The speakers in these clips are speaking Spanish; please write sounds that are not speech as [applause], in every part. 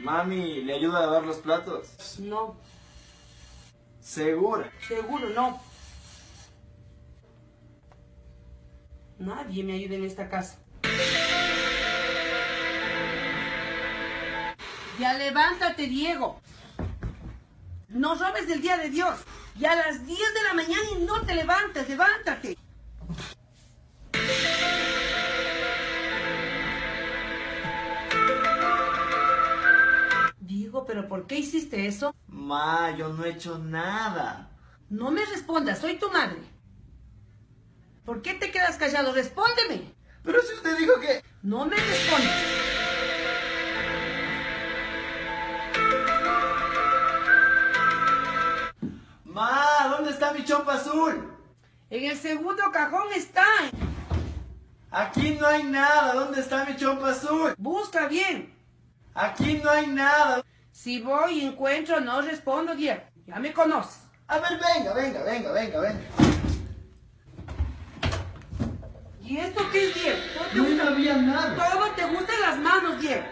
Mami, ¿le ayuda a lavar los platos? No, ¿Segura? seguro no. Nadie me ayuda en esta casa. Ya levántate, Diego. No robes del día de Dios. Ya a las 10 de la mañana y no te levantes, levántate. ¿Pero por qué hiciste eso? Ma, yo no he hecho nada. No me respondas, soy tu madre. ¿Por qué te quedas callado? Respóndeme. Pero si usted dijo que... No me respondas. Ma, ¿dónde está mi chompa azul? En el segundo cajón está. Aquí no hay nada. ¿Dónde está mi chompa azul? Busca bien. Aquí no hay nada. Si voy y encuentro, no respondo, Diego. Ya me conoces. A ver, venga, venga, venga, venga, venga. ¿Y esto qué es, Diego? No gusta- había nada. Todo te gusta en las manos, Diego.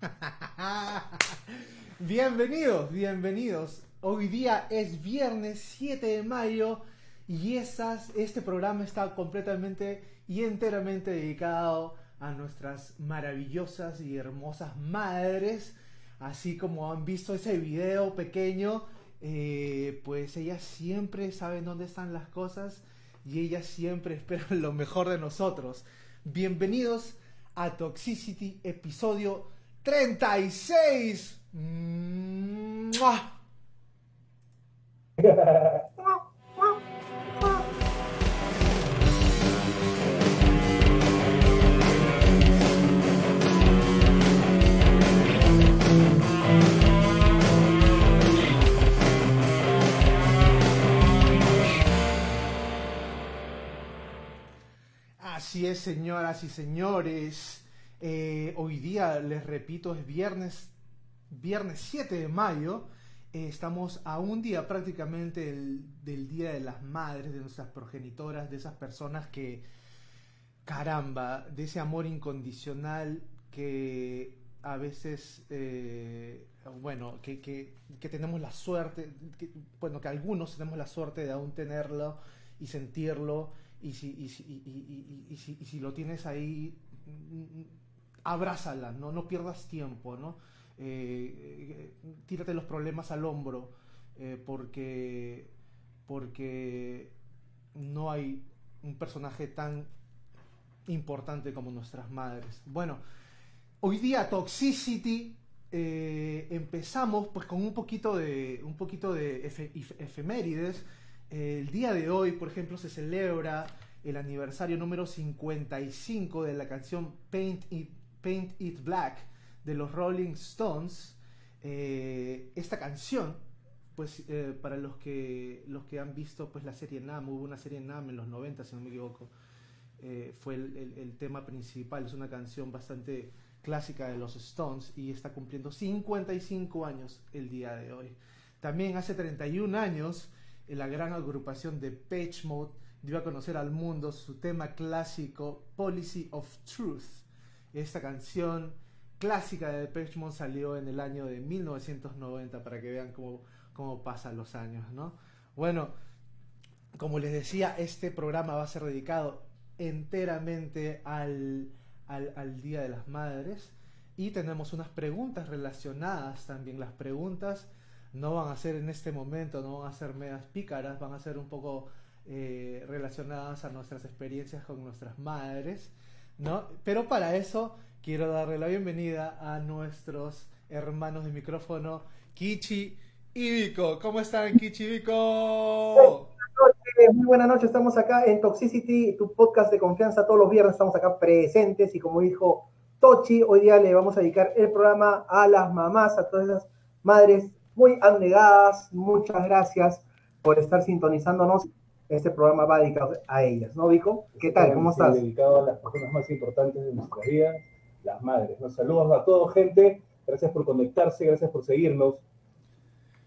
[laughs] Bienvenidos, bienvenidos. Hoy día es viernes 7 de mayo y esas, este programa está completamente y enteramente dedicado a nuestras maravillosas y hermosas madres. Así como han visto ese video pequeño, eh, pues ellas siempre saben dónde están las cosas y ellas siempre [laughs] esperan lo mejor de nosotros. Bienvenidos a Toxicity, episodio 36. ¡Mua! [laughs] señoras y señores. Eh, hoy día, les repito, es viernes, viernes 7 de mayo. Eh, estamos a un día prácticamente del, Día de las Madres, de nuestras progenitoras, de esas personas que, caramba, de ese amor incondicional que a veces, eh, bueno, que, tenemos la suerte, bueno, que algunos tenemos la suerte de aún tenerlo y sentirlo, y si, y si, y- si, y si lo tienes ahí, abrázala, ¿no? no pierdas tiempo, ¿no? Eh, eh, tírate los problemas al hombro, eh, porque, porque no hay un personaje tan importante como nuestras madres. Bueno, hoy día Toxicity empezamos pues con un poquito de un poquito de efemérides. El día de hoy, por ejemplo, se celebra el aniversario número 55 de la canción Paint It, Black de los Rolling Stones. Eh, esta canción, pues eh, para los que los que han visto pues la serie Nam, hubo una serie Nam en los 90 si no me equivoco, eh, fue el, tema principal, es una canción bastante clásica de los Stones y está cumpliendo 55 años el día de hoy. También hace 31 años la gran agrupación de Page Mode dio a conocer al mundo su tema clásico Policy of Truth. Esta canción clásica de Depeche Mode salió en el año de 1990 para que vean cómo, cómo pasan los años, ¿no? Bueno, como les decía, este programa va a ser dedicado enteramente al, al, al Día de las Madres y tenemos unas preguntas relacionadas también. Las preguntas no van a ser en este momento, no van a ser medias pícaras, van a ser un poco eh, relacionadas a nuestras experiencias con nuestras madres, ¿no? Pero para eso quiero darle la bienvenida a nuestros hermanos de micrófono, Kichi y Vico. ¿Cómo están, Kichi y Vico? muy buenas noches. Estamos acá en Toxicity, tu podcast de confianza. Todos los viernes estamos acá presentes y como dijo Tochi, hoy día le vamos a dedicar el programa a las mamás, a todas esas madres muy abnegadas. Muchas gracias por estar sintonizándonos. Este programa va dedicado a ellas, ¿no, Vico? ¿Qué tal? ¿Cómo estás? Dedicado a las personas más importantes de nuestras vidas, las madres. Nos saludos a todos, gente. Gracias por conectarse, gracias por seguirnos.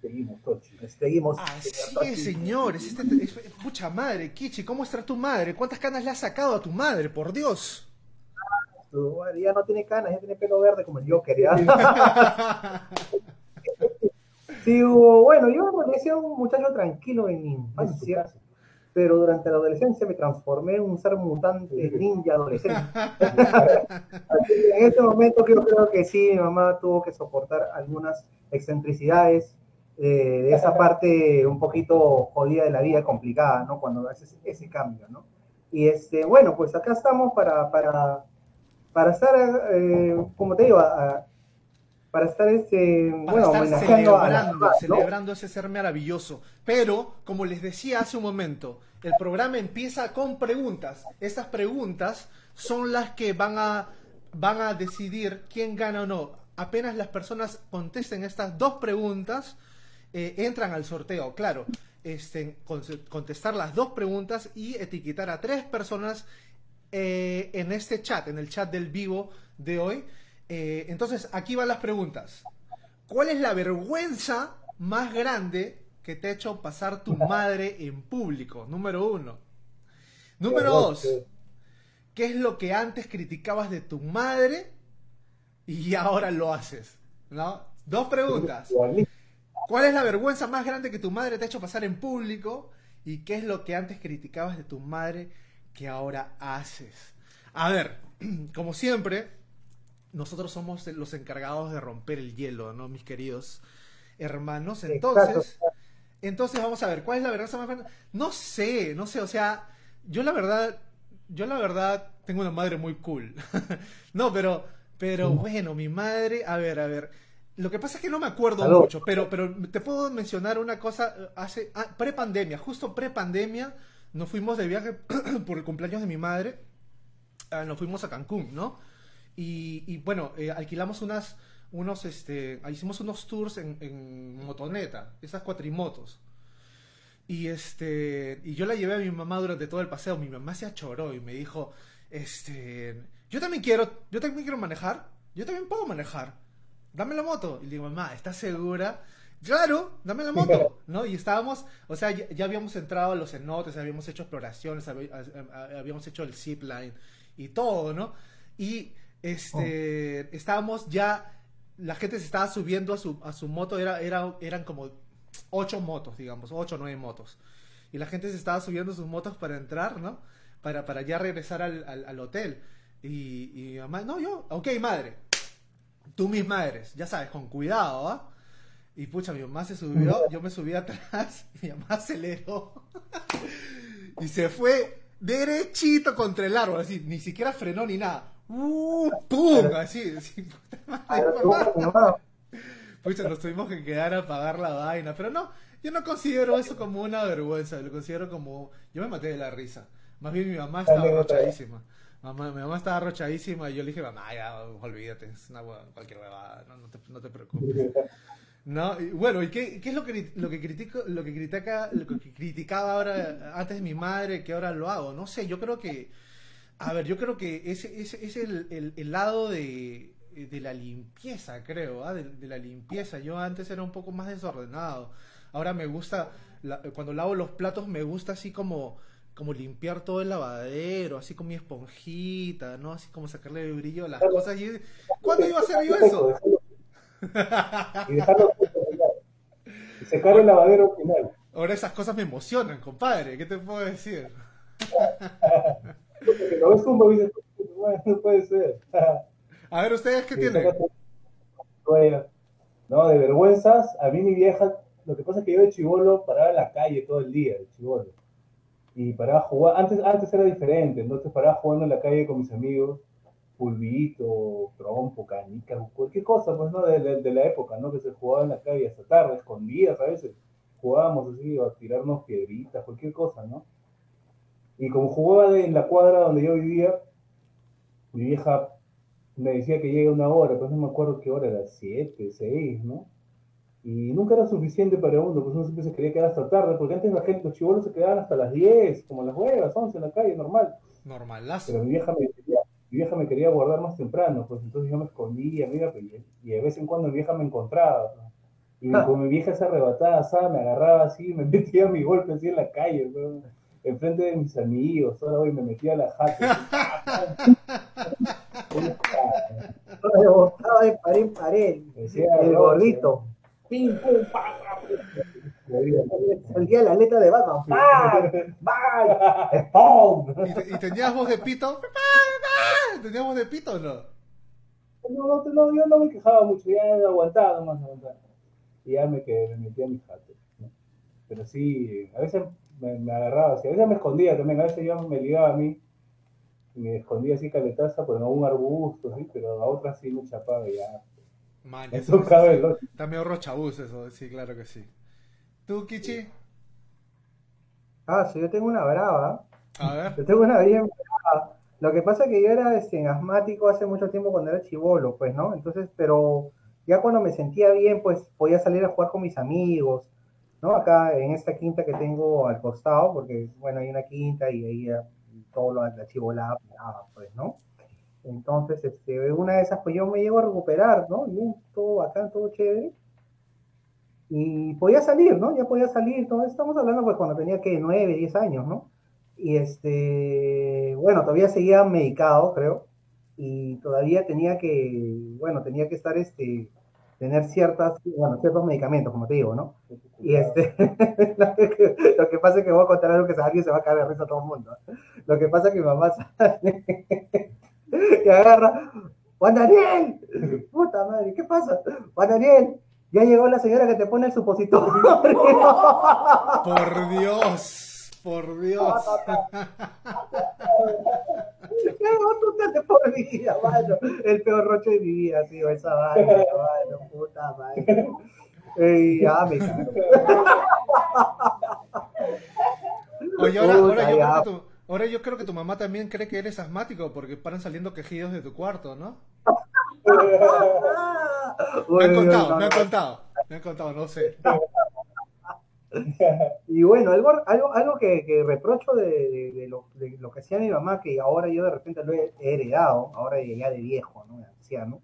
Seguimos, Tochi. Seguimos. Así es, señores. Este, es- pucha madre, Kichi, ¿cómo está tu madre? ¿Cuántas canas le has sacado a tu madre? Por Dios. Tu madre Ya no tiene canas, ya tiene pelo verde como el Joker, ¿ya? [laughs] Sí, hubo- bueno, yo me parecía un muchacho tranquilo en mi infancia, pero durante la adolescencia me transformé en un ser mutante ninja adolescente. [laughs] Así que en este momento yo creo que sí, mi mamá tuvo que soportar algunas excentricidades eh, de esa parte un poquito jodida de la vida, complicada, ¿no? Cuando haces ese cambio, ¿no? Y este, bueno, pues acá estamos para, para, para estar, eh, como te digo, a- a- para estar este, Para bueno, estar homenajeando a la celebrando, celebrando ese ser maravilloso. Pero, como les decía hace un momento, el programa empieza con preguntas. Estas preguntas son las que van a, van a decidir quién gana o no. Apenas las personas contesten estas dos preguntas, eh, entran al sorteo. Claro, este, con- contestar las dos preguntas y etiquetar a tres personas eh, en este chat, en el chat del vivo de hoy. Eh, entonces, aquí van las preguntas. ¿Cuál es la vergüenza más grande que te ha hecho pasar tu madre en público? Número uno. Número dos. ¿Qué es lo que antes criticabas de tu madre y ahora lo haces? ¿No? Dos preguntas. ¿Cuál es la vergüenza más grande que tu madre te ha hecho pasar en público? ¿Y qué es lo que antes criticabas de tu madre que ahora haces? A ver, [clears throat] como siempre, nosotros somos los encargados de romper el hielo, ¿no, mis queridos hermanos? Entonces, entonces vamos a ver, ¿cuál es la vergüenza más grande? No sé, no sé, o sea, yo la verdad, yo la verdad tengo una madre muy cool. [laughs] no, pero, pero bueno, mi madre, a ver, a ver. Lo que pasa es que no me acuerdo mucho, pero, pero te puedo mencionar una cosa, hace, ah, pre-pandemia, justo pre-pandemia, nos fuimos de viaje [clears throat] por el cumpleaños de mi madre, ah, nos fuimos a Cancún, ¿no? Y, y, bueno, eh, alquilamos unas, unos, este, hicimos unos tours en, en motoneta, esas cuatrimotos. Y este, y yo la llevé a mi mamá durante todo el paseo. Mi mamá se achoró y me dijo, este, yo también quiero, yo también quiero manejar. Yo también puedo manejar. Dame la moto. Y le digo, mamá, ¿estás segura? Claro, dame la moto, [laughs] ¿no? Y estábamos, o sea, ya, ya habíamos entrado a los cenotes, habíamos hecho exploraciones, habíamos hecho el zip line y todo, ¿no? Y este, estábamos ya, la gente se estaba subiendo a su, a su moto, era, era, eran como ocho motos, digamos, ocho o nueve motos. Y la gente se estaba subiendo a sus motos para entrar, ¿no? Para, para ya regresar al, al- al hotel. Y, y mi mamá, no, yo, ok, madre, tú mis madres, ya sabes, con cuidado, ¿ah? Y pucha, mi mamá se subió, yo me subí atrás, [laughs] mi mamá aceleró [laughs] y se fue derechito contra el árbol, así, ni siquiera frenó ni nada. ¡Uh! ¡Pum! Así, así, puta madre, mamá. Pucha, nos tuvimos que quedar a pagar la vaina. Pero no, yo no considero eso como una vergüenza. Lo considero como. Yo me maté de la risa. Más bien mi mamá estaba Anécdota. arrochadísima. Mamá, mi mamá estaba arrochadísima y yo le dije, mamá, ya, olvídate, es una hua- cualquier huevada, no, no, te, no te preocupes. No, y bueno, ¿y qué, qué es lo que, lo que critico, lo que critica, lo que criticaba ahora antes de mi madre que ahora lo hago? No sé, yo creo que, a ver, yo creo que ese ese es el, el- el lado de, de la limpieza, creo, ¿ah? de, de la limpieza. Yo antes era un poco más desordenado. Ahora me gusta, la- cuando lavo los platos me gusta así como, como limpiar todo el lavadero, así con mi esponjita, ¿no? Así como sacarle el brillo a las cosas. Y, ¿Cuándo iba a hacer yo eso? Y dejarlo y secar el lavadero final. Ahora esas cosas me emocionan, compadre. ¿Qué te puedo decir? [laughs] Porque lo ves como y dices, "Bueno, no puede ser. A ver, ¿ustedes qué tienen? No, de vergüenzas, a mí mi vieja, lo que pasa es que yo de chivolo paraba en la calle todo el día, de chivolo. Y paraba jugar, antes, antes era diferente, entonces paraba jugando en la calle con mis amigos, pulvito, trompo, canica, cualquier cosa, pues, ¿no? De, de- de la época, ¿no? Que se jugaba en la calle hasta tarde, escondidas a veces. Jugábamos así, a tirarnos piedritas, cualquier cosa, ¿no? Y como jugaba de- en la cuadra donde yo vivía, mi vieja me decía que llegue una hora, pues no me acuerdo qué hora era, siete, seis, ¿no? Y nunca era suficiente para uno, pues uno siempre se quería quedar hasta tarde, porque antes la gente, los chibolos se quedaban hasta las 10, como las huevas, 11 en la calle, normal. Normalazo. Pero mi vieja me quería, mi vieja me quería guardar más temprano, pues entonces yo me escondía, mira, pues, y y de vez en cuando mi vieja me encontraba. pues. Y con mi vieja esa arrebatada, ¿sabes? Me agarraba así, me [laughs] metía mi golpe así en la calle, ¿no? Enfrente de mis amigos, ahora hoy me metía a la jaca. Me botaba de pared en pared. Decía, El gordito. Pim, pum, pa. Salía la letra de Batman. ¡Pam! ¡Bang! ¡Pum! ¿Y, te- y tenías voz de pito? ¿Tenías voz de pito o no? No, no, no, yo no me quejaba mucho, ya aguantaba nomás, aguantaba. Y ya me, quedé, me metí a mi jato. ¿no? Pero sí, a veces me, me agarraba así, a veces me escondía también, a veces yo me ligaba a mí me escondía así caletaza por algún arbusto, ¿sí? pero a otras sí me chapaba y ya. Man, Eso eso cabe, ¿no? está medio rochabús eso, sí, claro que sí. ¿Tú, Kichi? Ah, sí, yo tengo una brava. A ver. Yo tengo una bien brava. Lo que pasa es que yo era este, asmático hace mucho tiempo cuando era chivolo, pues, ¿no? Entonces, pero ya cuando me sentía bien, pues podía salir a jugar con mis amigos, ¿no? Acá en esta quinta que tengo al costado, porque, bueno, hay una quinta y ahí ya todo lo, la pues, ¿no? Entonces, este, una de esas, pues yo me llego a recuperar, ¿no? Bien, todo bacán, todo chévere. Y podía salir, ¿no? Ya podía salir, todo. Estamos hablando, pues, cuando tenía que 9, 10 años, ¿no? Y este, bueno, todavía seguía medicado, creo, y todavía tenía que, bueno, tenía que estar, este, tener ciertas, bueno, ciertos medicamentos, como te digo, ¿no? Y este, [laughs] lo que pasa es que voy a contar algo que alguien se va a caer de risa a todo el mundo. Lo que pasa es que mi mamá [laughs] sale y agarra, Juan Daniel, puta madre, ¿qué pasa? Juan Daniel, ya llegó la señora que te pone el supositorio. [laughs] Por Dios, por Dios. Por vida, mano. El peor roche de mi vida sido esa vaina, mano, puta madre. Ey, ya me cago. Oye, ahora, ahora, yo creo que tu, ahora yo creo que tu mamá también cree que eres asmático porque paran saliendo quejidos de tu cuarto, ¿no? [laughs] Me han contado, me han contado, me han contado, no sé. Y bueno, algo, algo, algo que, que reprocho de, de- de lo, de lo que hacía mi mamá, que ahora yo de repente lo he heredado, ahora ya de viejo, ¿no? De anciano,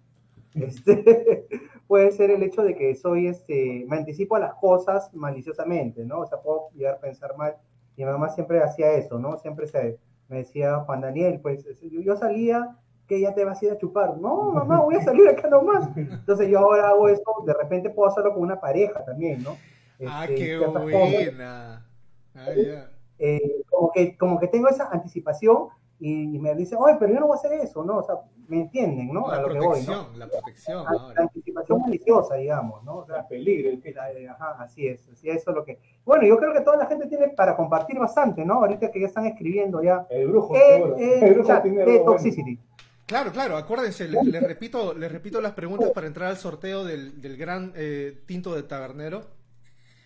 este, [laughs] puede ser el hecho de que soy, este, me anticipo a las cosas maliciosamente, ¿no? O sea, puedo llegar a pensar mal. Mi mamá siempre hacía eso, ¿no? Siempre se, me decía, Juan Daniel, pues yo, yo salía que ya te vas a ir a chupar. No, mamá, voy a salir acá nomás. [laughs] Entonces yo ahora hago eso, de repente puedo hacerlo con una pareja también, ¿no? Ah, Este, qué buena. Ah, ya. eh, como, que, como que tengo esa anticipación y, y me dicen, oye, pero yo no voy a hacer eso, ¿no? O sea, me entienden, ¿no? A La lo que voy, protección, ¿no? la protección La, la ahora. anticipación maliciosa, digamos, ¿no? O sea, La peligro, el la- eh, ajá, así es, así es, eso es lo que... Bueno, yo creo que toda la gente tiene para compartir bastante, ¿no? Ahorita que ya están escribiendo ya el brujo, en seguro. el, el brujo chat tiene de algo bueno. Toxicity. Claro, claro, acuérdense, les, les repito, les repito las preguntas para entrar al sorteo del, del gran eh, tinto de tabernero.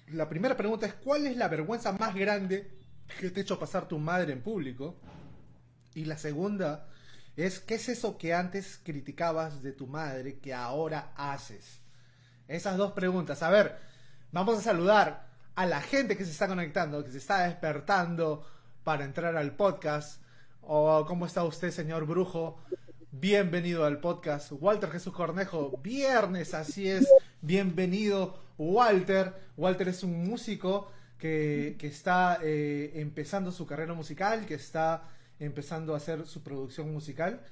La primera pregunta es, ¿cuál es la vergüenza más grande que te ha hecho pasar tu madre en público? Y la segunda es, ¿qué es eso que antes criticabas de tu madre que ahora haces? Esas dos preguntas. A ver, vamos a saludar a la gente que se está conectando, que se está despertando para entrar al podcast. Oh, ¿Cómo está usted, señor Brujo? Bienvenido al podcast. Walter Jesús Cornejo, viernes, así es. Bienvenido, Walter. Walter es un músico que, que está eh, empezando su carrera musical, que está empezando a hacer su producción musical.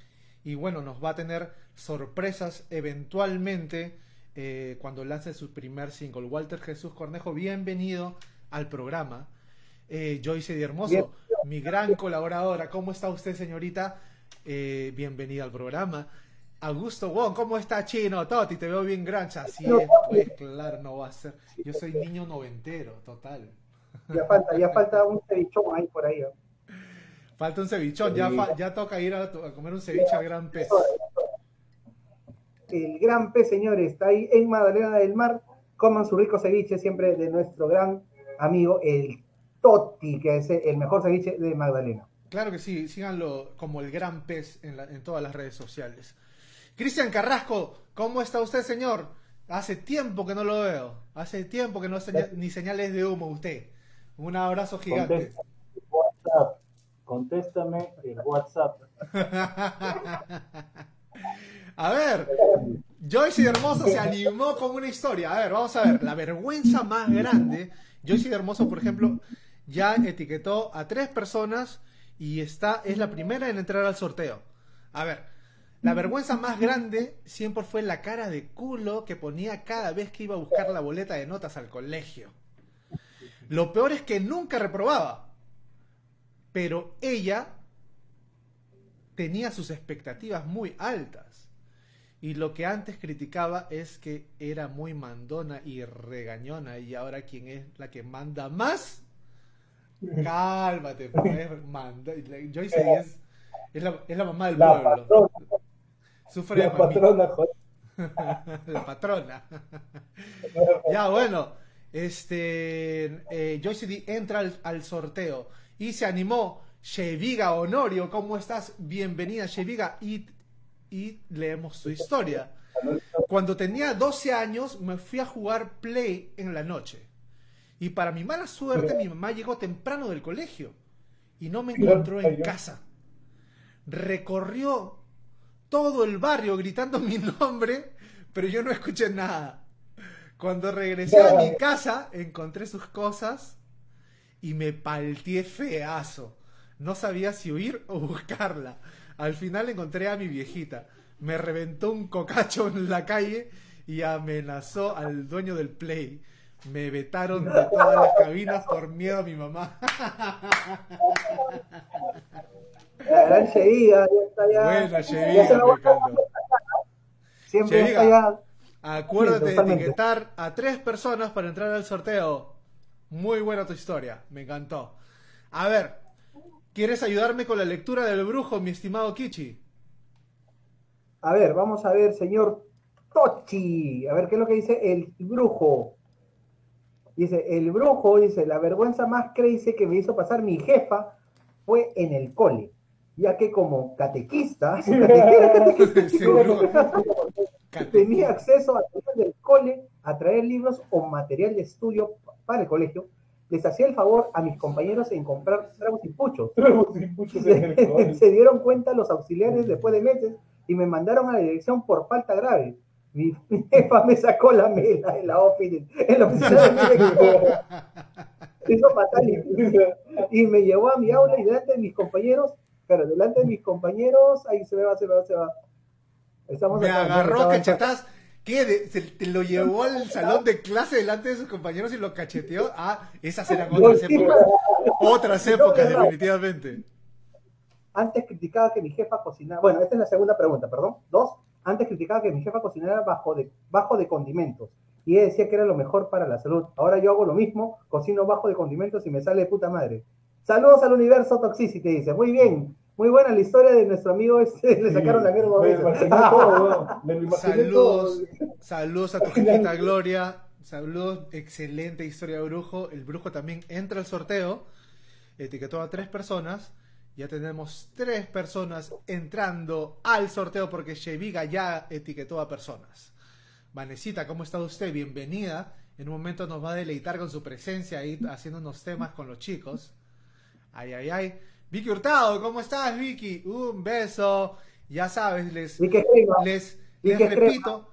Y bueno, nos va a tener sorpresas eventualmente eh, cuando lance su primer single. Walter Jesús Cornejo, bienvenido al programa. Eh, Joyce de Hermoso, Bien. mi gran colaboradora. ¿Cómo está usted, señorita? Eh, bienvenida al programa. Augusto Wong, ¿cómo está Chino? Toti, te veo bien grancha. Así es, pues claro, no va a ser. Yo soy niño noventero, total. Ya falta, ya falta un cevichón ahí por ahí. Falta un cevichón, ya, fa- ya toca ir a, comer un ceviche al gran pez. El gran pez, señores, está ahí en Magdalena del Mar. Coman su rico ceviche siempre de nuestro gran amigo, el Totti, que es el mejor ceviche de Magdalena. Claro que sí, síganlo como el gran pez en, la- en todas las redes sociales. Cristian Carrasco, ¿cómo está usted, señor? Hace tiempo que no lo veo. Hace tiempo que no seña- ni señales de humo usted. Un abrazo gigante. Contéstame el WhatsApp. [laughs] A ver, Joyce Joyce de Hermoso se animó con una historia. A ver, vamos a ver. La vergüenza más grande. Joyce de Hermoso, por ejemplo, ya etiquetó a tres personas y está, es la primera en entrar al sorteo. A ver, la vergüenza más grande siempre fue la cara de culo que ponía cada vez que iba a buscar la boleta de notas al colegio. Lo peor es que nunca reprobaba. Pero ella tenía sus expectativas muy altas. Y lo que antes criticaba es que era muy mandona y regañona. Y ahora quien es la que manda más. Cálmate, pues, manda. Joyce es, es, la, es la mamá del pueblo. Sufre la patrona, [laughs] la patrona. [laughs] ya, bueno. Este. Eh, Joyce D entra al, al sorteo y se animó. Sheviga Honorio, ¿cómo estás? Bienvenida, Sheviga. Y, y leemos su historia. Cuando tenía 12 años, me fui a jugar Play en la noche. Y para mi mala suerte, mi mamá llegó temprano del colegio y no me encontró en casa. Recorrió todo el barrio gritando [laughs] mi nombre, pero yo no escuché nada. Cuando regresé a mi casa, encontré sus cosas y me palteé feazo. No sabía si huir o buscarla. Al final encontré a mi viejita. Me reventó un cocacho en la calle y amenazó al dueño del play. Me vetaron de todas las cabinas por miedo a mi mamá. [laughs] La gran ya está. Buena, la me. Siempre está ya. Acuérdate Sí, de etiquetar a tres personas para entrar al sorteo. Muy buena tu historia, me encantó. A ver, ¿quieres ayudarme con la lectura del brujo, mi estimado Kichi? A ver, vamos a ver, señor Tochi. A ver qué es lo que dice el brujo. Dice, el brujo, dice, la vergüenza más crazy que me hizo pasar mi jefa fue en el cole, ya que como catequista, [laughs] tenía acceso a del cole a traer libros o material de estudio para el colegio. Les hacía el favor a mis compañeros en comprar tragos y puchos. Cole. [laughs] Se dieron cuenta los auxiliares después de meses y me mandaron a la dirección por falta grave. Mi [laughs] jefa me sacó la mela en la oficina, en la oficina fatal y, y me llevó a mi aula y delante de mis compañeros, pero delante de mis compañeros, ahí se me va, se me va, se va. Estamos Me acá, agarró cachetadas. ¿Qué? De- se, te lo llevó al [laughs] salón de clase delante de sus compañeros y lo cacheteó. Ah, esas eran otras épocas. Otras [laughs] épocas, definitivamente. Antes criticaba que mi jefa cocinara. Bueno, esta es la segunda pregunta, perdón. Dos. Antes criticaba que mi jefa cocinara bajo de, bajo de condimentos. Y ella decía que era lo mejor para la salud. Ahora yo hago lo mismo, cocino bajo de condimentos y me sale de puta madre. Saludos al universo Toxicity, dice. Muy bien. Muy buena la historia de nuestro amigo este. Le sacaron la mierda todo, [laughs] todo. Saludos, saludos a tu jefita Gloria. Saludos, excelente historia de brujo. El brujo también entra al sorteo. Etiquetó a tres personas. Ya tenemos tres personas entrando al sorteo porque Sheviga ya etiquetó a personas. Vanesita, ¿cómo está usted? Bienvenida. En un momento nos va a deleitar con su presencia ahí haciendo unos temas con los chicos. Ay, ay, ay. Vicky Hurtado, ¿cómo estás, Vicky? Un beso. Ya sabes, les, les, les repito,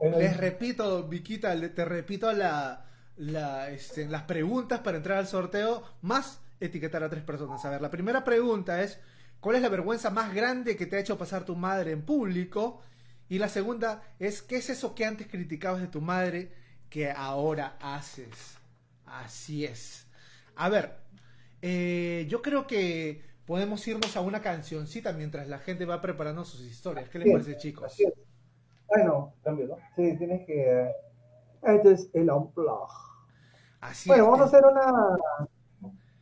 les repito, Viquita, te repito la, la, este, las preguntas para entrar al sorteo, más etiquetar a tres personas. A ver, la primera pregunta es, ¿cuál es la vergüenza más grande que te ha hecho pasar tu madre en público? Y la segunda es, ¿qué es eso que antes criticabas de tu madre que ahora haces? Así es. A ver, eh, yo creo que podemos irnos a una cancioncita mientras la gente va preparando sus historias. ¿Qué les parece, chicos? Bueno, Cambio, ¿no? sí, tienes que. Este es el unplug. Así Bueno, es. vamos a hacer una,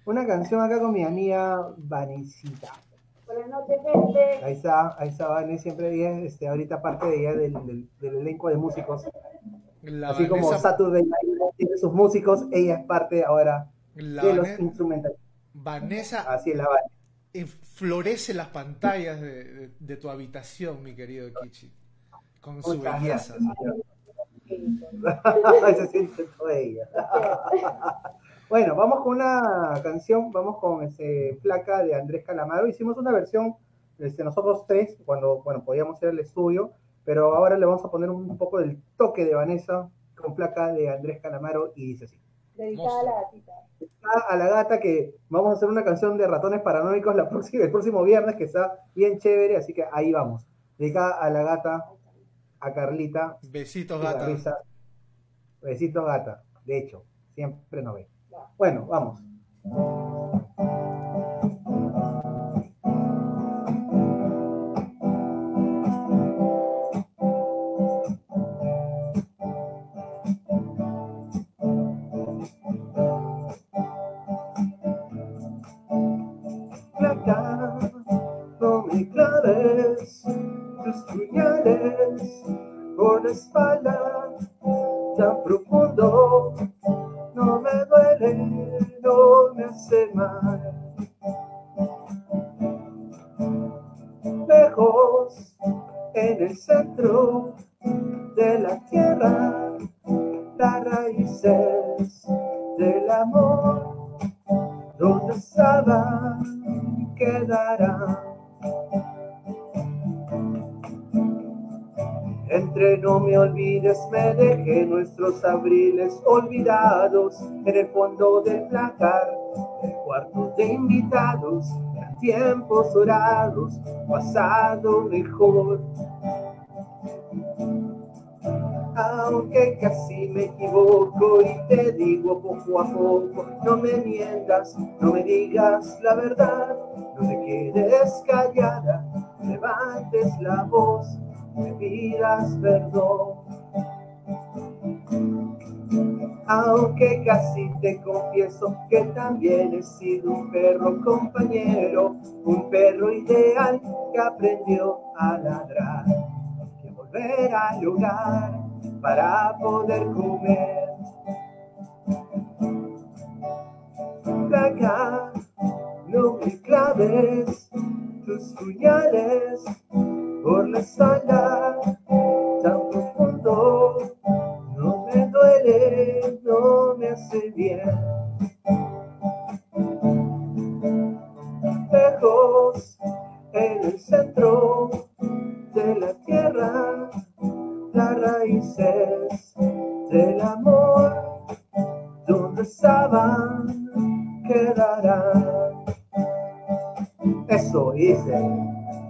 una canción acá con mi amiga Vanesita. Buenas noches, gente. Ahí está, ahí está Vane, siempre bien, este, ahorita parte de ella del, del, del elenco de músicos. La Así como Vanessa- Saturday Night tiene sus músicos, ella es parte ahora La de los instrumentales. Vanessa Así la florece las pantallas de, de- de tu habitación, mi querido Kichi. Con su Muchas belleza. [laughs] se siente toda ella. [laughs] Bueno, vamos con una canción, vamos con ese placa de Andrés Calamaro. Hicimos una versión, este, nosotros tres, cuando bueno, podíamos ir al estudio, pero ahora le vamos a poner un poco del toque de Vanessa con placa de Andrés Calamaro y dice así. Dedicada a la gatita. a la gata que vamos a hacer una canción de ratones paranoicos la próxima, el próximo viernes que está bien chévere, así que ahí vamos. Dedicada a la gata, a Carlita. Besitos, gata. risa. Besitos gata. De hecho, siempre no ve. Bueno, vamos. Claves tus puñales por la espalda tan profundo. No me duele, no me hace mal. Lejos, en el centro me olvides, me dejé nuestros abriles olvidados en el fondo del placar, el cuarto de invitados, tiempos dorados, pasado mejor. Aunque casi me equivoco y te digo poco a poco, no me mientas, no me digas la verdad, no te quedes callada, levantes la voz, me pidas perdón. Aunque casi te confieso que también he sido un perro compañero, un perro ideal que aprendió a ladrar, que volver al hogar para poder comer. Placa, no me claves tus puñales por la sala tan profundo. No me duele, no me hace bien. Lejos, en el centro de la tierra, las raíces del amor, donde estaban, quedarán. Eso hice.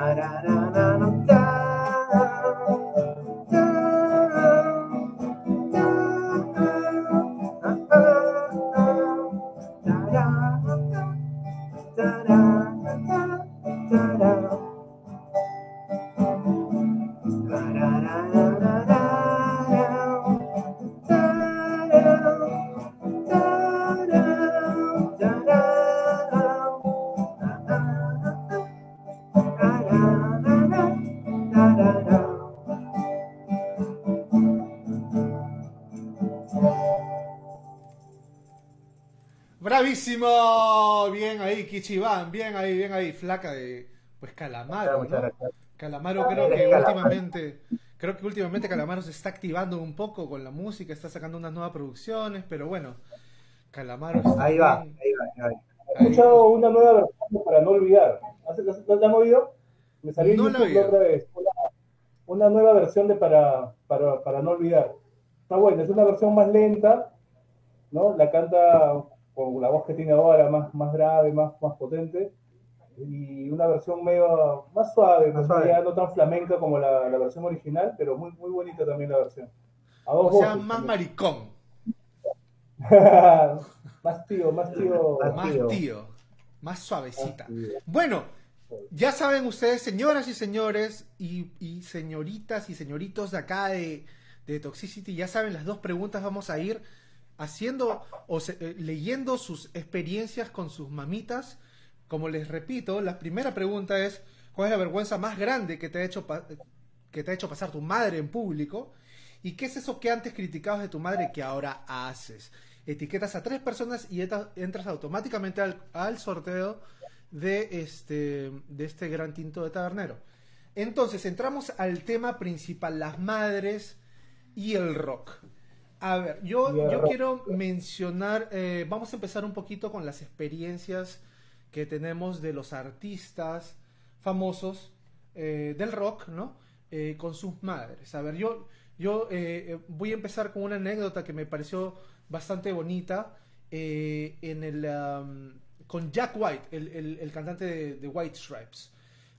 da, da, da, ¡Bravísimo! Bien ahí, Kichiban, bien ahí, bien ahí, flaca de pues Calamaro, ¿no? Calamaro creo que últimamente creo que últimamente Calamaro se está activando un poco con la música, está sacando unas nuevas producciones, pero bueno, Calamaro está Ahí va, bien. ahí va, ahí va. He escuchado una nueva versión de para no olvidar. ¿Hace- ¿La han oído? Me salió No la otra vez. Una, una nueva versión de para, para, para no olvidar. Está buena, es una versión más lenta, ¿no? La canta con la voz que tiene ahora, más, más grave, más, más potente. Y una versión medio más suave, Más suave. ya no tan flamenca como la, la versión original, pero muy, muy bonita también la versión. A dos O sea, más también. maricón, [laughs] más tío, más tío. Más más tío. tío, más suavecita. Más tío. Bueno, ya saben ustedes, señoras y señores, y, y señoritas y señoritos de acá de, de Toxicity, ya saben las dos preguntas, vamos a ir haciendo o eh, leyendo sus experiencias con sus mamitas como les repito, la primera pregunta es, ¿cuál es la vergüenza más grande que te ha hecho, que te ha hecho pasar tu madre en público? ¿Y qué es eso que antes criticabas de tu madre que ahora haces? Etiquetas a tres personas y entras automáticamente al, sorteo de este, de este gran tinto de tabernero. Entonces, entramos al tema principal, las madres y el rock. A ver, yo, yo quiero mencionar, eh, vamos a empezar un poquito con las experiencias que tenemos de los artistas famosos eh, del rock, ¿no? Eh, con sus madres. A ver, yo, yo voy a empezar con una anécdota que me pareció bastante bonita en el, con Jack White, el, cantante de, White Stripes.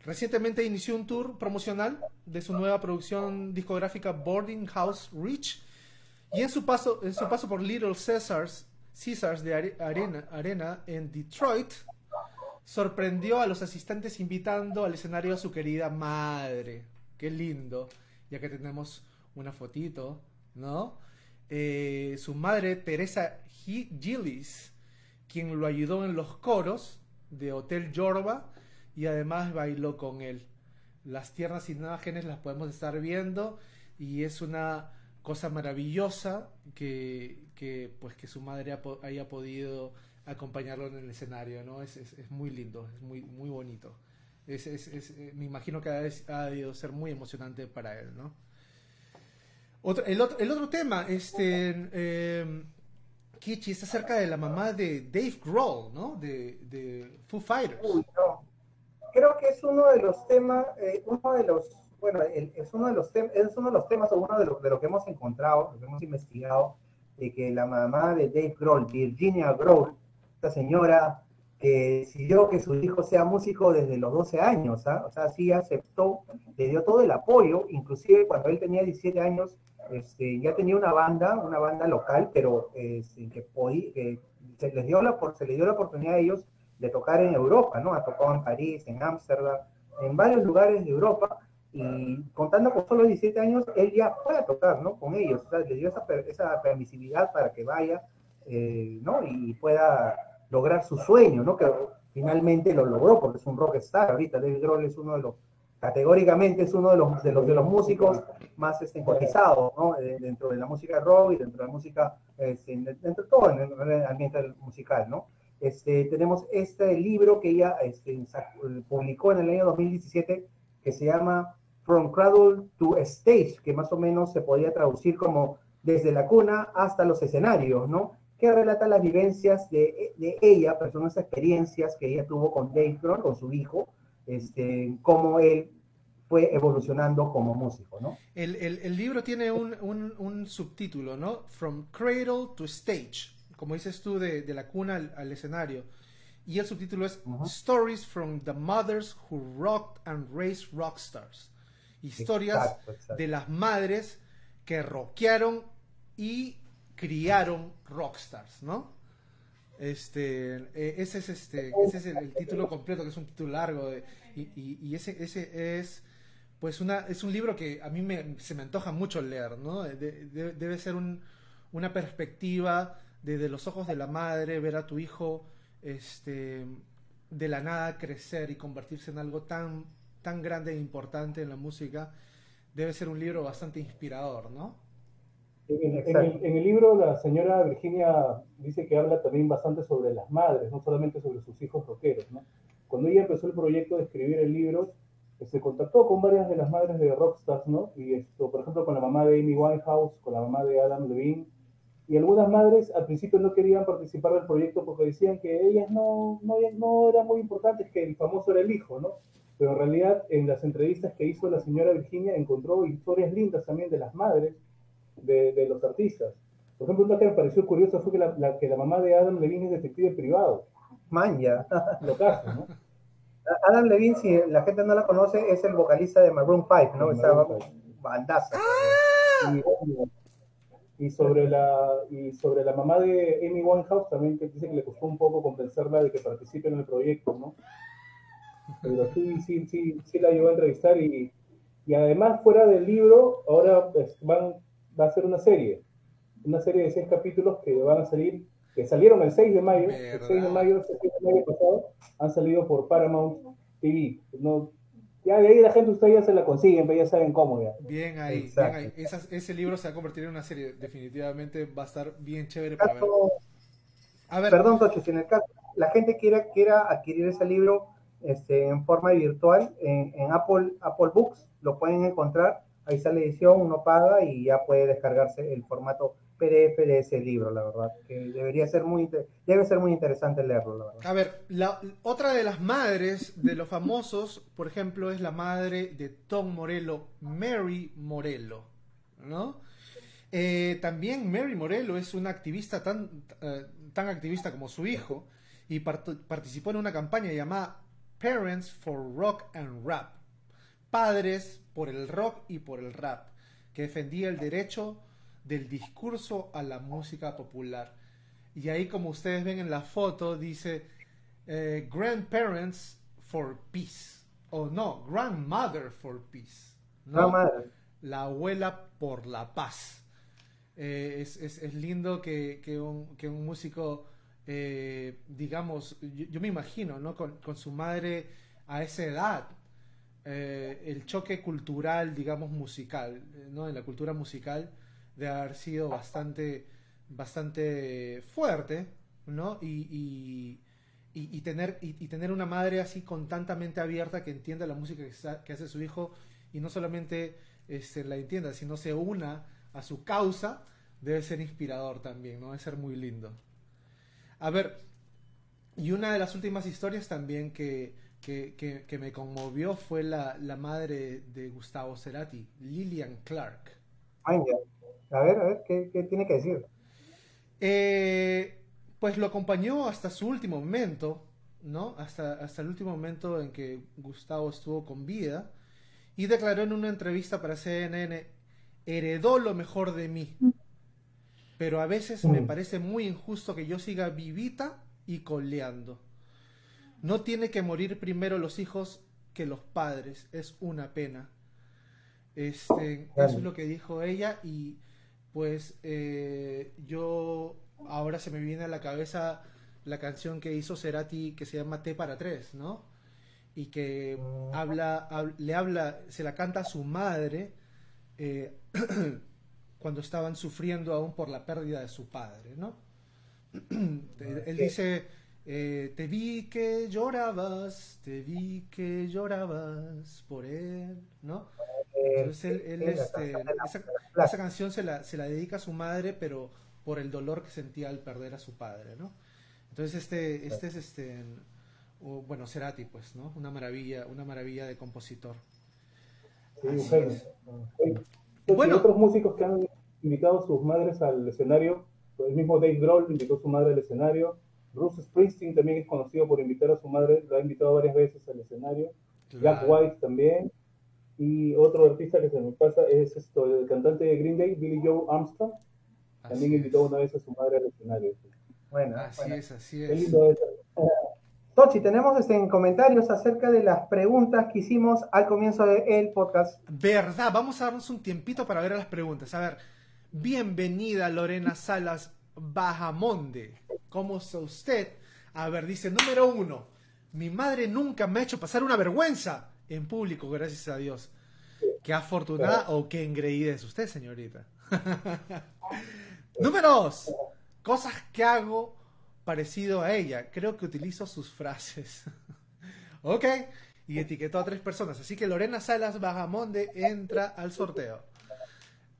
Recientemente inició un tour promocional de su nueva producción discográfica Boarding House Reach y en su paso, en su paso por Little Caesars, Caesars de Arena, Arena en Detroit, sorprendió a los asistentes invitando al escenario a su querida madre. Qué lindo, ya que tenemos una fotito, ¿no? Eh, su madre, Teresa Gillis, quien lo ayudó en los coros de Hotel Yorba y además bailó con él. Las tiernas imágenes las podemos estar viendo y es una cosa maravillosa que, pues que su madre haya podido acompañarlo en el escenario, ¿no? Es, es, muy lindo, es muy, muy bonito. Es, eh, me imagino que ha, debido ser muy emocionante para él, ¿no? Otro, el, otro, el otro tema, este, eh, Kichi, es acerca de la mamá de Dave Grohl, ¿no? De, de Foo Fighters. Uy, no. Creo que es uno de los temas, eh, uno de los bueno, es, uno de los es uno de los temas o uno de lo, de lo que hemos encontrado, lo que hemos investigado, de que la mamá de Dave Grohl, Virginia Grohl, esta señora que decidió que su hijo sea músico desde los 12 años, ¿ah? o sea, sí aceptó, le dio todo el apoyo, inclusive cuando él tenía 17 años, este, ya tenía una banda, una banda local, pero este, que, podía, se, les dio la, se le dio la oportunidad a ellos de tocar en Europa, ¿no? Ha tocado en París, en Ámsterdam, en varios lugares de Europa, y contando con solo 17 años, él ya puede tocar, ¿no? Con ellos, o sea, le dio esa, esa permisividad para que vaya, eh, ¿no? Y pueda lograr su sueño, ¿no? Que finalmente lo logró porque es un rockstar. Ahorita David Grohl es uno de los, categóricamente es uno de los, de los, de los músicos más este, ¿no? Eh, dentro de la música rock y dentro de la música, este, dentro de todo en el ambiente musical, ¿no? Este, tenemos este libro que ella este, publicó en el año 2017 que se llama From Cradle to Stage, que más o menos se podría traducir como desde la cuna hasta los escenarios, ¿no? Que relata las vivencias de, de ella, personas, experiencias que ella tuvo con Dave Grohl, con su hijo, este, cómo él fue evolucionando como músico, ¿no? El, el, el libro tiene un, un, un, subtítulo, ¿no? From Cradle to Stage, como dices tú, de, de la cuna al, al escenario. Y el subtítulo es Stories from the Mothers Who Rocked and Raised Rockstars historias de las madres que rockearon y criaron rockstars, ¿no? Este, e, ese es este, ese es el, título completo, que es un título largo, y, ese, ese es, pues una, es un libro que a mí me, se me antoja mucho leer, ¿no? debe ser una perspectiva desde los ojos de la madre, ver a tu hijo, este, de la nada crecer y convertirse en algo tan tan grande e importante en la música, debe ser un libro bastante inspirador, ¿no? En, el, libro la señora Virginia dice que habla también bastante sobre las madres, no solamente sobre sus hijos rockeros. ¿no? Cuando ella empezó el proyecto de escribir el libro, eh, se contactó con varias de las madres de rockstars, ¿no? Y esto, por ejemplo, con la mamá de Amy Winehouse, con la mamá de Adam Levine, y algunas madres al principio no querían participar del proyecto porque decían que ellas no, no, no eran muy importantes, que el famoso era el hijo, ¿no? Pero en realidad en las entrevistas que hizo la señora Virginia encontró historias lindas también de las madres de, los artistas. Por ejemplo, una que me pareció curiosa fue que la, que la mamá de Adam Levine es detective privado. Manja. [laughs] Lo caso, ¿no? Adam Levine, si la gente no la conoce, es el vocalista de Maroon 5, ¿no? Esa bandaza. Y sobre, la, y sobre la mamá de Amy Winehouse también que dice que le costó un poco convencerla de que participe en el proyecto, ¿no? Pero sí, sí, sí, sí la llevó a entrevistar y, y además fuera del libro, ahora pues, van, va a ser una serie, una serie de seis capítulos que van a salir que salieron el 6 de mayo, el Verdad. 6 de mayo, este 6 de mayo pasado, han salido por Paramount TV. No, ya de ahí la gente, ustedes ya se la consiguen, pero ya saben cómo ya. Bien ahí, Exacto. bien ahí. Esas- ese libro se va a convertir en una serie. Definitivamente va a estar bien chévere para ver. A ver, Perdón, Tocho, si en el caso la gente quiera, quiera adquirir ese libro este, en forma virtual en, Apple, Apple Books, lo pueden encontrar. Ahí sale edición, uno paga y ya puede descargarse el formato PDF de ese libro, la verdad. Debería ser muy, debe ser muy interesante leerlo, la verdad. A ver, la, otra de las madres de los famosos, por ejemplo, es la madre de Tom Morello, Mary Morello, ¿no? Eh, también Mary Morello es una activista tan, eh, tan activista como su hijo y part- participó en una campaña llamada Parents for Rock and Rap, Padres por el rock y por el rap, que defendía el derecho del discurso a la música popular. Y ahí, como ustedes ven en la foto, dice eh, Grandparents for Peace. O no, Grandmother for Peace. ¿no? La abuela por la paz. Eh, es, es- es lindo que, que un, que un músico, eh, digamos, yo, yo me imagino, ¿no? Con, su madre a esa edad, eh, el choque cultural, digamos, musical, eh, ¿no? En la cultura musical de haber sido bastante, bastante fuerte, ¿no? Y, y, tener, y, tener una madre así con tanta mente abierta que entienda la música que, que hace su hijo y no solamente este, la entienda, sino se una a su causa, debe ser inspirador también, ¿no? Debe ser muy lindo. A ver, y una de las últimas historias también que, que, que- que me conmovió fue la, la madre de Gustavo Cerati, Lillian Clark. Ay, ya. A ver, a ver, ¿qué, qué tiene que decir? Eh, pues lo acompañó hasta su último momento, ¿no? Hasta, hasta el último momento en que Gustavo estuvo con vida y declaró en una entrevista para CNN, heredó lo mejor de mí, pero a veces me Mm. parece muy injusto que yo siga vivita y coleando. No tiene que morir primero los hijos que los padres, es una pena. Este, eso es lo que dijo ella y pues eh, yo ahora se me viene a la cabeza la canción que hizo Cerati que se llama T para tres, ¿no? Y que Mm. habla, hab- le habla, se la canta a su madre eh, [clears throat] cuando estaban sufriendo aún por la pérdida de su padre, ¿no? [clears throat] él, dice, eh, te vi que llorabas, te vi que llorabas por él, ¿no? Eh, Entonces él, este, esa, canción se la, se la dedica a su madre, pero por el dolor que sentía al perder a su padre, ¿no? Entonces este, este es este, o, bueno, Cerati, pues, ¿no? Una maravilla, una maravilla de compositor. Sí, Así es. Sí. Bueno. Y otros músicos que han invitado a sus madres al escenario, pues el mismo Dave Grohl invitó a su madre al escenario, Bruce Springsteen también es conocido por invitar a su madre, lo ha invitado varias veces al escenario, Jack. White también, y otro artista que se me pasa es esto, el cantante de Green Day, Billy Joe Armstrong, también Así invitó es. una vez a su madre al escenario. Bueno, Así bueno. es, así Qué es. lindo es. [laughs] Tochi, tenemos este, en comentarios acerca de las preguntas que hicimos al comienzo del podcast. Verdad, vamos a darnos un tiempito para ver las preguntas. A ver, bienvenida Lorena Salas Bajamonde. ¿Cómo está usted? A ver, dice número uno. Mi madre nunca me ha hecho pasar una vergüenza en público, gracias a Dios. Qué afortunada o qué engreída es usted, señorita. [laughs] número dos. Cosas que hago parecido a ella. Creo que utilizo sus frases. [laughs] ok. Y etiquetó a tres personas. Así que Lorena Salas Bajamonde entra al sorteo.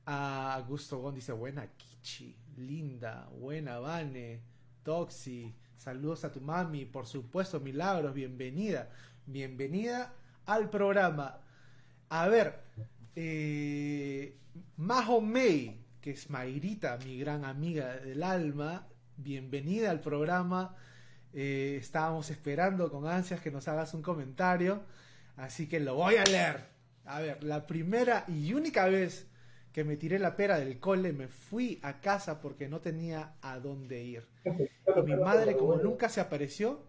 A Augusto Gon dice, buena Kichi, linda, buena Vane, Toxi, saludos a tu mami, por supuesto, Milagros, bienvenida, bienvenida al programa. A ver, eh, Majo May, que es Mayrita, mi gran amiga del alma, bienvenida al programa. Eh, estábamos esperando con ansias que nos hagas un comentario, así que lo voy a leer. A ver, la primera y única vez que me tiré la pera del cole, me fui a casa porque no tenía a dónde ir. Y mi madre, como nunca se apareció,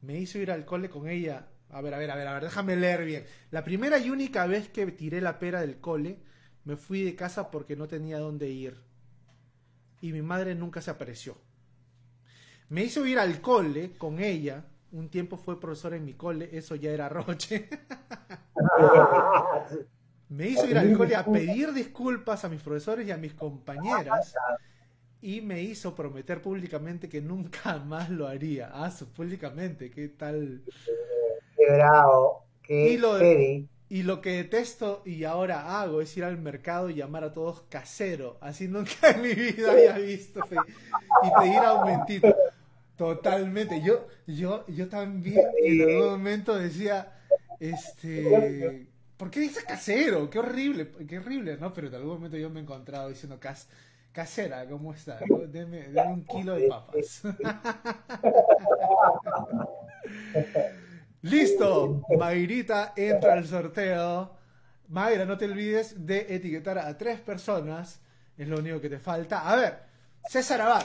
me hizo ir al cole con ella. A ver, a ver, a ver, a ver, déjame leer bien. La primera y única vez que tiré la pera del cole, me fui de casa porque no tenía dónde ir. Y mi madre nunca se apareció. Me hizo ir al cole con ella. Un tiempo fue profesora en mi cole, eso ya era Roche. [laughs] Me hizo ir al cole a pedir disculpas a mis profesores y a mis compañeras y me hizo prometer públicamente que nunca más lo haría. Ah, públicamente, ¿qué tal? Qué bravo, qué Y lo- heavy. Y lo que detesto y ahora hago es ir al mercado y llamar a todos casero. Así nunca en mi vida había visto. fe. Y pedir aumentito. Totalmente. Yo, yo, yo también en algún momento decía, este, ¿por qué dice casero? Qué horrible, qué horrible, ¿no? Pero en algún momento yo me he encontrado diciendo cas casera, ¿cómo está? ¿No? Deme, deme un kilo de papas. [laughs] Listo, Mayrita entra al sorteo. Mayra, no te olvides de etiquetar a tres personas. Es lo único que te falta. A ver, César Abad.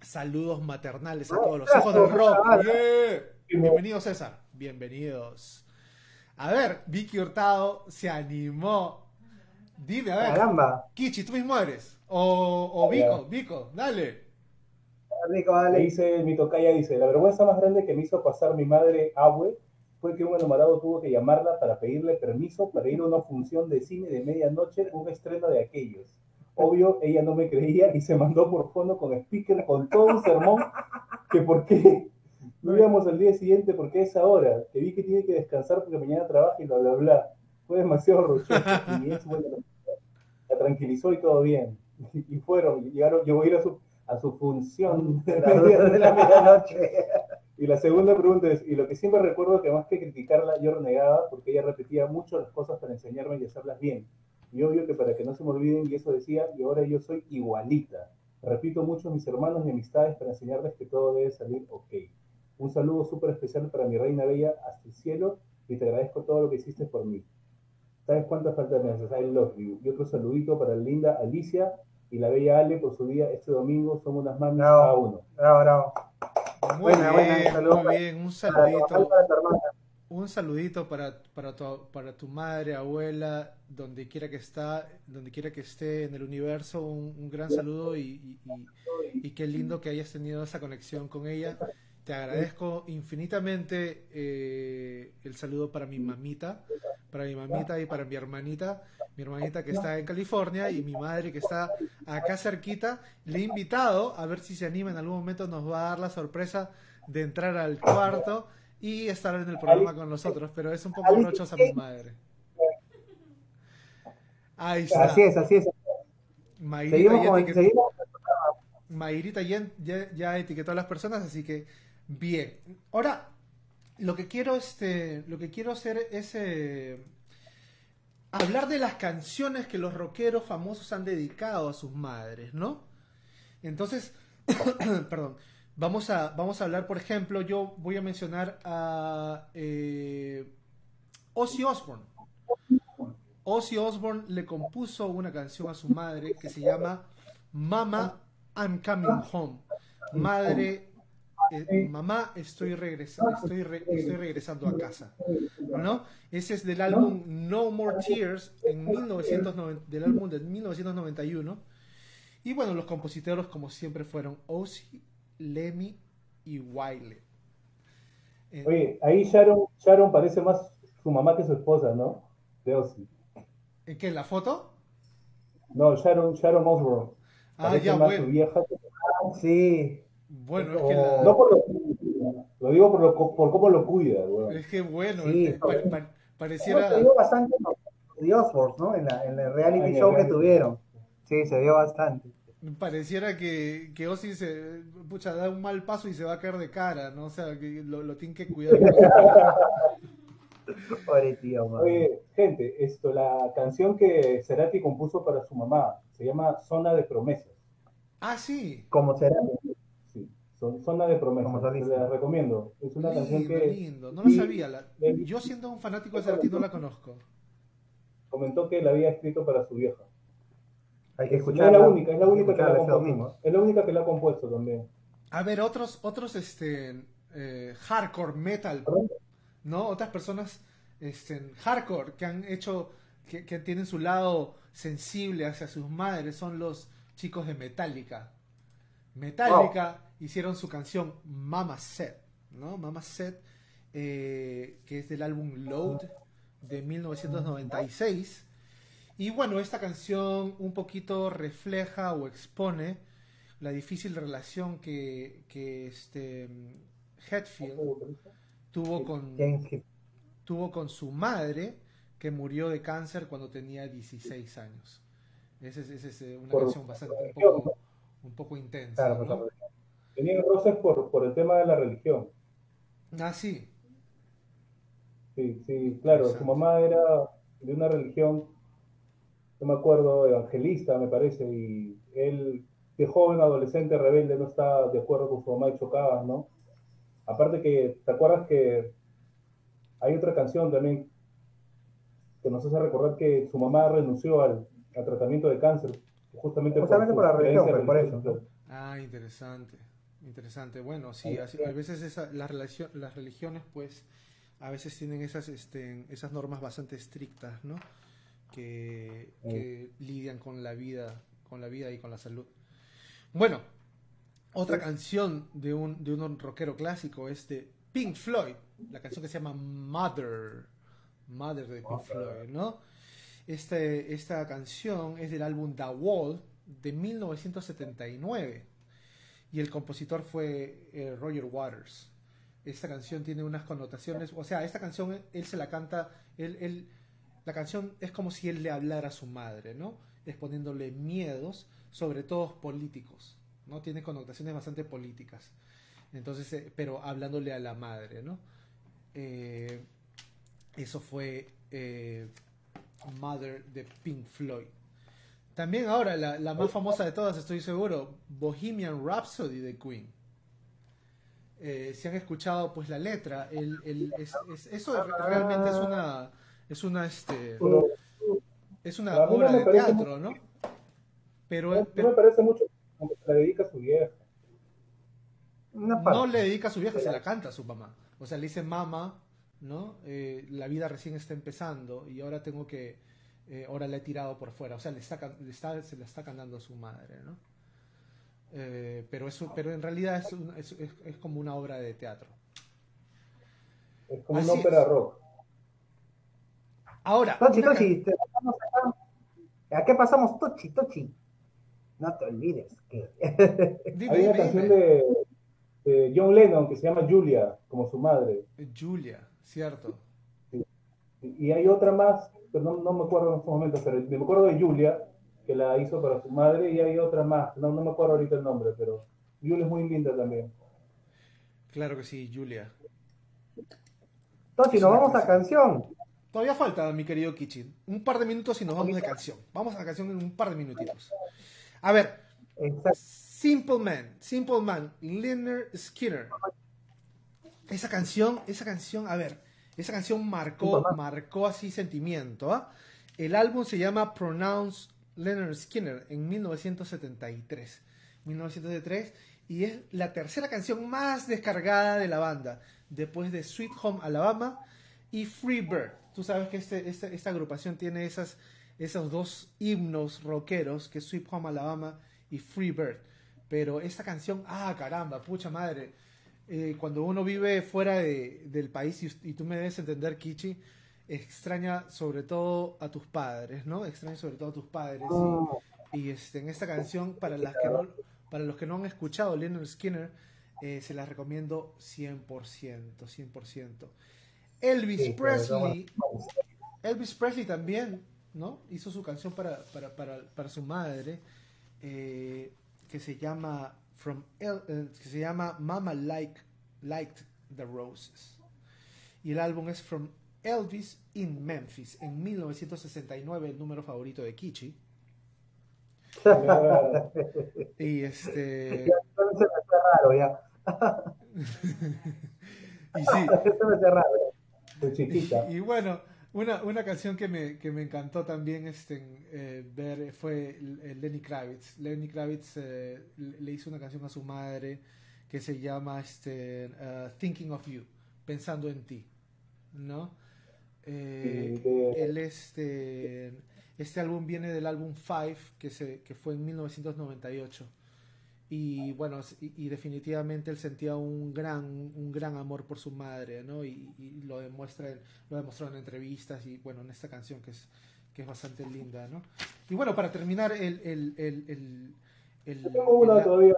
Saludos maternales a todos los hijos del rock. Yeah. Bienvenido, César. Bienvenidos. A ver, Vicky Hurtado se animó. Dime, a ver, Caramba. Kichi, tú mismo eres. O, o Vico, Vico, dale. Rico, dale. dice, mi tocaya dice, la vergüenza más grande que me hizo pasar mi madre Abue fue que un enamorado tuvo que llamarla para pedirle permiso para ir a una función de cine de medianoche, un estreno de aquellos. Obvio, ella no me creía y se mandó por fondo con speaker con todo un sermón que por qué no íbamos al día siguiente porque es ahora, que vi que tiene que descansar porque mañana trabaja y bla, bla, bla. Fue demasiado rochoso y es bueno, la tranquilizó y todo bien. Y fueron, llegaron, yo voy a ir a su, a su función [laughs] De diez de la medianoche. y la segunda pregunta es, y lo que siempre recuerdo que más que criticarla, yo renegaba porque ella repetía mucho las cosas para enseñarme y hacerlas bien. Y obvio que para que no se me olviden, y eso decía, y ahora yo soy igualita. Repito mucho a mis hermanos y amistades para enseñarles que todo debe salir ok. Un saludo súper especial para mi reina bella hasta el cielo y te agradezco todo lo que hiciste por mí. ¿Sabes cuántas faltas me haces? I love you. Y otro saludito para la linda Alicia y la bella Ale por su día este domingo. Somos unas mamis Bravo. cada uno. Bravo, bravo. Muy Buena, buena, bien, saludos muy para- bien. Un Para saludito. para tu hermana. Un saludito para, para, tu, para tu madre, abuela, donde quiera que está, donde quiera que esté en el universo, un, un gran saludo y, y- y- y qué lindo que hayas tenido esa conexión con ella. Te agradezco infinitamente eh, el saludo para mi mamita, para mi mamita y para mi hermanita, mi hermanita que está en California y mi madre que está acá cerquita. Le he invitado a ver si se anima en algún momento, nos va a dar la sorpresa de entrar al cuarto y estar en el programa con nosotros, pero es un poco rochosa mi madre. Ahí está. Así es, así es. Mayrita Seguimos ya, etiquetó, seguimos. Mayrita ya, ya- ya etiquetó a las personas, así que bien. Ahora, lo que quiero, este, lo que quiero hacer es eh, hablar de las canciones que los rockeros famosos han dedicado a sus madres, ¿no? Entonces, [coughs] perdón, vamos a, vamos a hablar, por ejemplo, yo voy a mencionar a eh, Ozzy Osbourne. Ozzy Osbourne le compuso una canción a su madre que se llama Mama, I'm Coming Home. Madre, eh, mamá, estoy regresando, estoy, re- estoy regresando a casa. ¿No? Ese es del álbum No More Tears en 1990, del álbum de 1991. Y bueno, los compositores como siempre fueron Ozzy, Lemmy y Wiley. Eh, Oye, ahí Sharon, Sharon parece más su mamá que su esposa, ¿no? De Ozzy. ¿en ¿Qué? ¿En la foto? No, Sharon, Sharon Osbourne. Ah, Parece ya, más su bueno. vieja. Sí. Bueno, es que, la- No por lo lo digo por, lo, por cómo lo cuida, weón. es que bueno, Sí, pa- pa- Hemos pareciera... tenido bastante de Osborne, ¿no? En, la, en el reality show que reality. tuvieron. Sí, se vio bastante. Pareciera que, que Ozzy se pucha, da un mal paso y se va a caer de cara, ¿no? O sea, que lo, lo tienen que cuidar. [laughs] Pobre tío, man. Oye, gente, esto, la canción que Cerati compuso para su mamá se llama Zona de Promesas. ah, sí. Como será. Son- Zona de Promesas. La recomiendo. Es una canción que lindo. No lo y- sabía. la- yo siendo un fanático de Cerati no la conozco. comentó que la había escrito para su vieja. Hay que Es escucharla. la única, es la que única que la compuesto. Es la única que la ha compuesto también. A ver, otros, otros, este, eh, hardcore metal, ¿no? Otras personas, este, hardcore que han hecho, que, que tienen su lado sensible hacia sus madres, son los, chicos de Metallica. Metallica hicieron su canción Mama Set, ¿no? Mama Set, eh, que es del álbum Load de 1996. Y bueno, esta canción un poquito refleja o expone la difícil relación que, que este Hetfield tuvo con, tuvo con su madre, que murió de cáncer cuando tenía 16 años. Esa es, eh, una canción bastante un poco, un poco intensa. ¿no? Tenían roces por, por el tema de la religión. Ah, sí. Sí, sí, claro, su mamá era de una religión, no me acuerdo, evangelista, me parece, y él, de joven, adolescente, rebelde, no estaba de acuerdo con su mamá y chocaba, ¿no? Aparte que, ¿te acuerdas que hay otra canción también que nos hace recordar que su mamá renunció al, al tratamiento de cáncer, justamente, Justamente por la religión, pues, por eso. Ah, interesante. Interesante. Bueno, sí, así- a veces esa, las, relacio- las religiones, pues, a veces tienen esas, este, esas normas bastante estrictas, ¿no? Que, que lidian con la vida, con la vida y con la salud. Bueno, otra canción de un, de un rockero clásico es de Pink Floyd, la canción que se llama Mother, Mother de Pink Floyd, ¿no? Este, esta canción es del álbum The Wall de 1979 y el compositor fue eh, Roger Waters. Esta canción tiene unas connotaciones, o sea, esta canción él se la canta, él, él- la canción es como si él le hablara a su madre, ¿no? Exponiéndole miedos, sobre todo políticos, ¿no? Tiene connotaciones bastante políticas. Entonces, eh, pero hablándole a la madre, ¿no? Eh, eso fue eh, Mother de Pink Floyd. También ahora, la, la más famosa de todas, estoy seguro, Bohemian Rhapsody de Queen. Eh, si han escuchado pues la letra, el, el- es- es- eso re- realmente es una es una este es una obra de teatro, ¿no? Pero, no, pero me parece mucho como que la dedica a su vieja. No le dedica a su vieja, se la canta a su mamá. O sea, le dice mamá, ¿no? Eh, la vida recién está empezando y ahora tengo que, eh, ahora la he tirado por fuera. O sea, le está, le está, se la está cantando a su madre, ¿no? Eh, pero, eso, pero en realidad es, un- es, es- es como una obra de teatro. Es como Así una ópera rock. Ahora, Tochi, una Tochi, te pasamos acá. ¿a qué pasamos? Tochi, Tochi. No te olvides que. [laughs] dime, Hay una dime, canción dime. de, de John Lennon que se llama Julia, como su madre. Julia, cierto. Y, hay otra más, pero no, no me acuerdo en estos momentos, pero me acuerdo de Julia, que la hizo para su madre, y hay otra más, no, no me acuerdo ahorita el nombre, pero Julia es muy linda también. Claro que sí, Julia. Tochi, nos vamos a canción. Todavía falta, mi querido Kichin. Un par de minutos y nos vamos de canción. Vamos a la canción en un par de minutitos. A ver, Exacto. Simple Man, Simple Man, Leonard Skinner. Esa canción, esa canción, a ver, esa canción marcó, marcó así sentimiento. ¿ah? El álbum se llama Pronounce Leonard Skinner en 1973. 1973 y es la tercera canción más descargada de la banda, después de Sweet Home Alabama y Free Bird. Tú sabes que este, este- esta agrupación tiene esas, esos dos himnos rockeros, que es Sweet Home Alabama y Free Bird. Pero esta canción, ah, caramba, pucha madre. Eh, cuando uno vive fuera de- del país, y, y tú me debes entender, Kichi, extraña sobre todo a tus padres, ¿no? Extraña sobre todo a tus padres. Y, y, este, en esta canción, para, las que no, para los que no han escuchado Leonard Skinner, eh, se las recomiendo 100%, 100%. Elvis Sí, Presley, Elvis Presley también, ¿no? Hizo su canción para, para, para, para su madre, eh, que se llama From El- eh, que se llama Mama Like Liked the Roses. Y el álbum es From Elvis in Memphis en 1969, el número favorito de Kichi. [laughs] Y este Ya, eso me raro, ya. [laughs] y sí, [laughs] Eso me raro. chiquita. Y bueno, una, una canción que me, que me encantó también este, eh, ver fue Lenny Kravitz. Lenny Kravitz eh, le hizo una canción a su madre que se llama este, uh, Thinking of You, pensando en ti, ¿no? Eh, él, este, Este álbum viene del álbum Five, que, se, que fue en 1998. Y bueno, y, y definitivamente él sentía un gran, un gran amor por su madre, ¿no? Y, y lo demuestra, lo demostró en entrevistas y bueno, en esta canción que es, que es bastante linda, ¿no? Y bueno, para terminar el, el, el, el, todavía.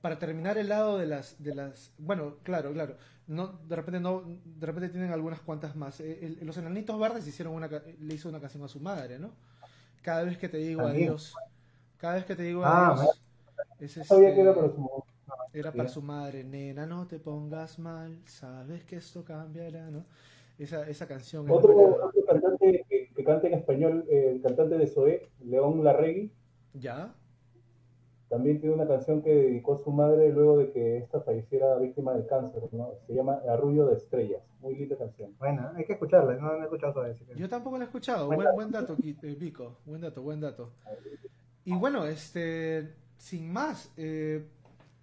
para terminar el lado de las de las bueno claro claro no de repente no de repente tienen algunas cuantas más el- los enanitos verdes hicieron una le hizo una canción a su madre no cada vez que te digo También. adiós cada vez que te digo Ah, adiós es sabía que era este, para su mamá. era para Ya. su madre nena no te pongas mal sabes que esto cambiará no esa esa canción Otro, otro cantante que, que canta en español, eh, el cantante de Zoé, León Larregui, ya también tiene una canción que dedicó a su madre luego de que ésta falleciera víctima de cáncer, ¿no? Se llama Arrullo de Estrellas. Muy linda canción. Bueno, hay que escucharla, no, no he escuchado todavía. que- Yo tampoco lo he escuchado. Buen Buen, dato, eh, Vico. Buen dato, buen dato. [laughs] Y bueno, este, sin más, eh,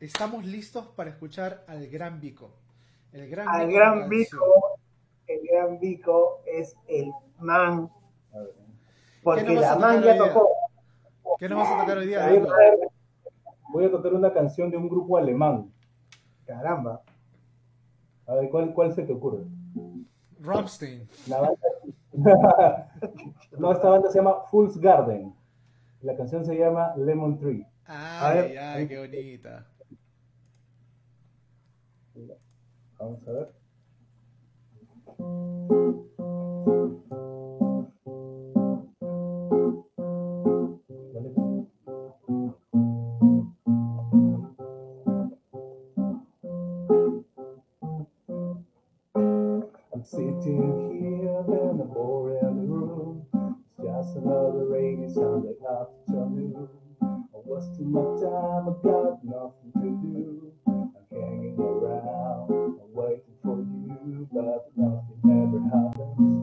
estamos listos para escuchar al gran Vico. El gran Al Vico gran. Vico, el gran Vico es el man, porque ¿Qué nos vas la man ya tocó. ¿Qué nos vas a tocar hoy día, Vico? Voy a tocar una canción de un grupo alemán. Caramba. A ver, ¿cuál, cuál se te ocurre? Rammstein. La banda... [laughs] no, esta banda se llama Fool's Garden. La canción se llama Lemon Tree. Ay, ay, qué bonita. Vamos a ver. I'm sitting here in a boring room. It's just another rainy Sunday afternoon. I wasting my time, I got nothing to do. I'm hanging around, I'm waiting for you, but nothing ever happens.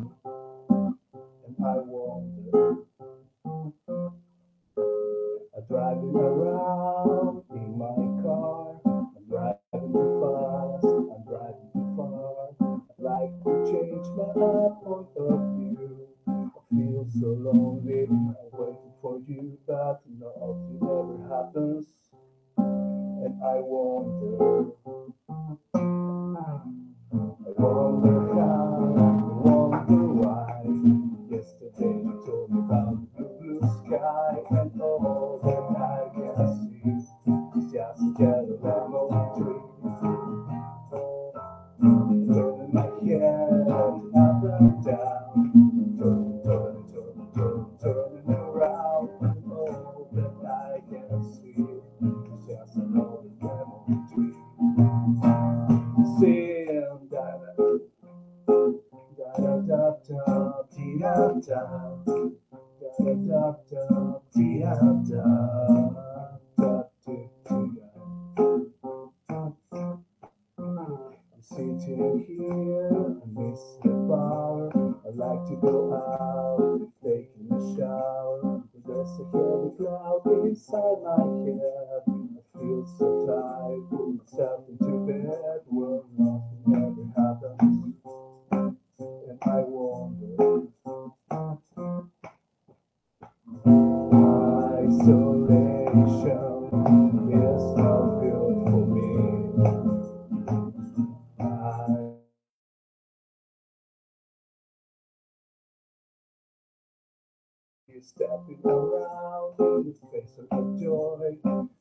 Stepping around in the face of joy,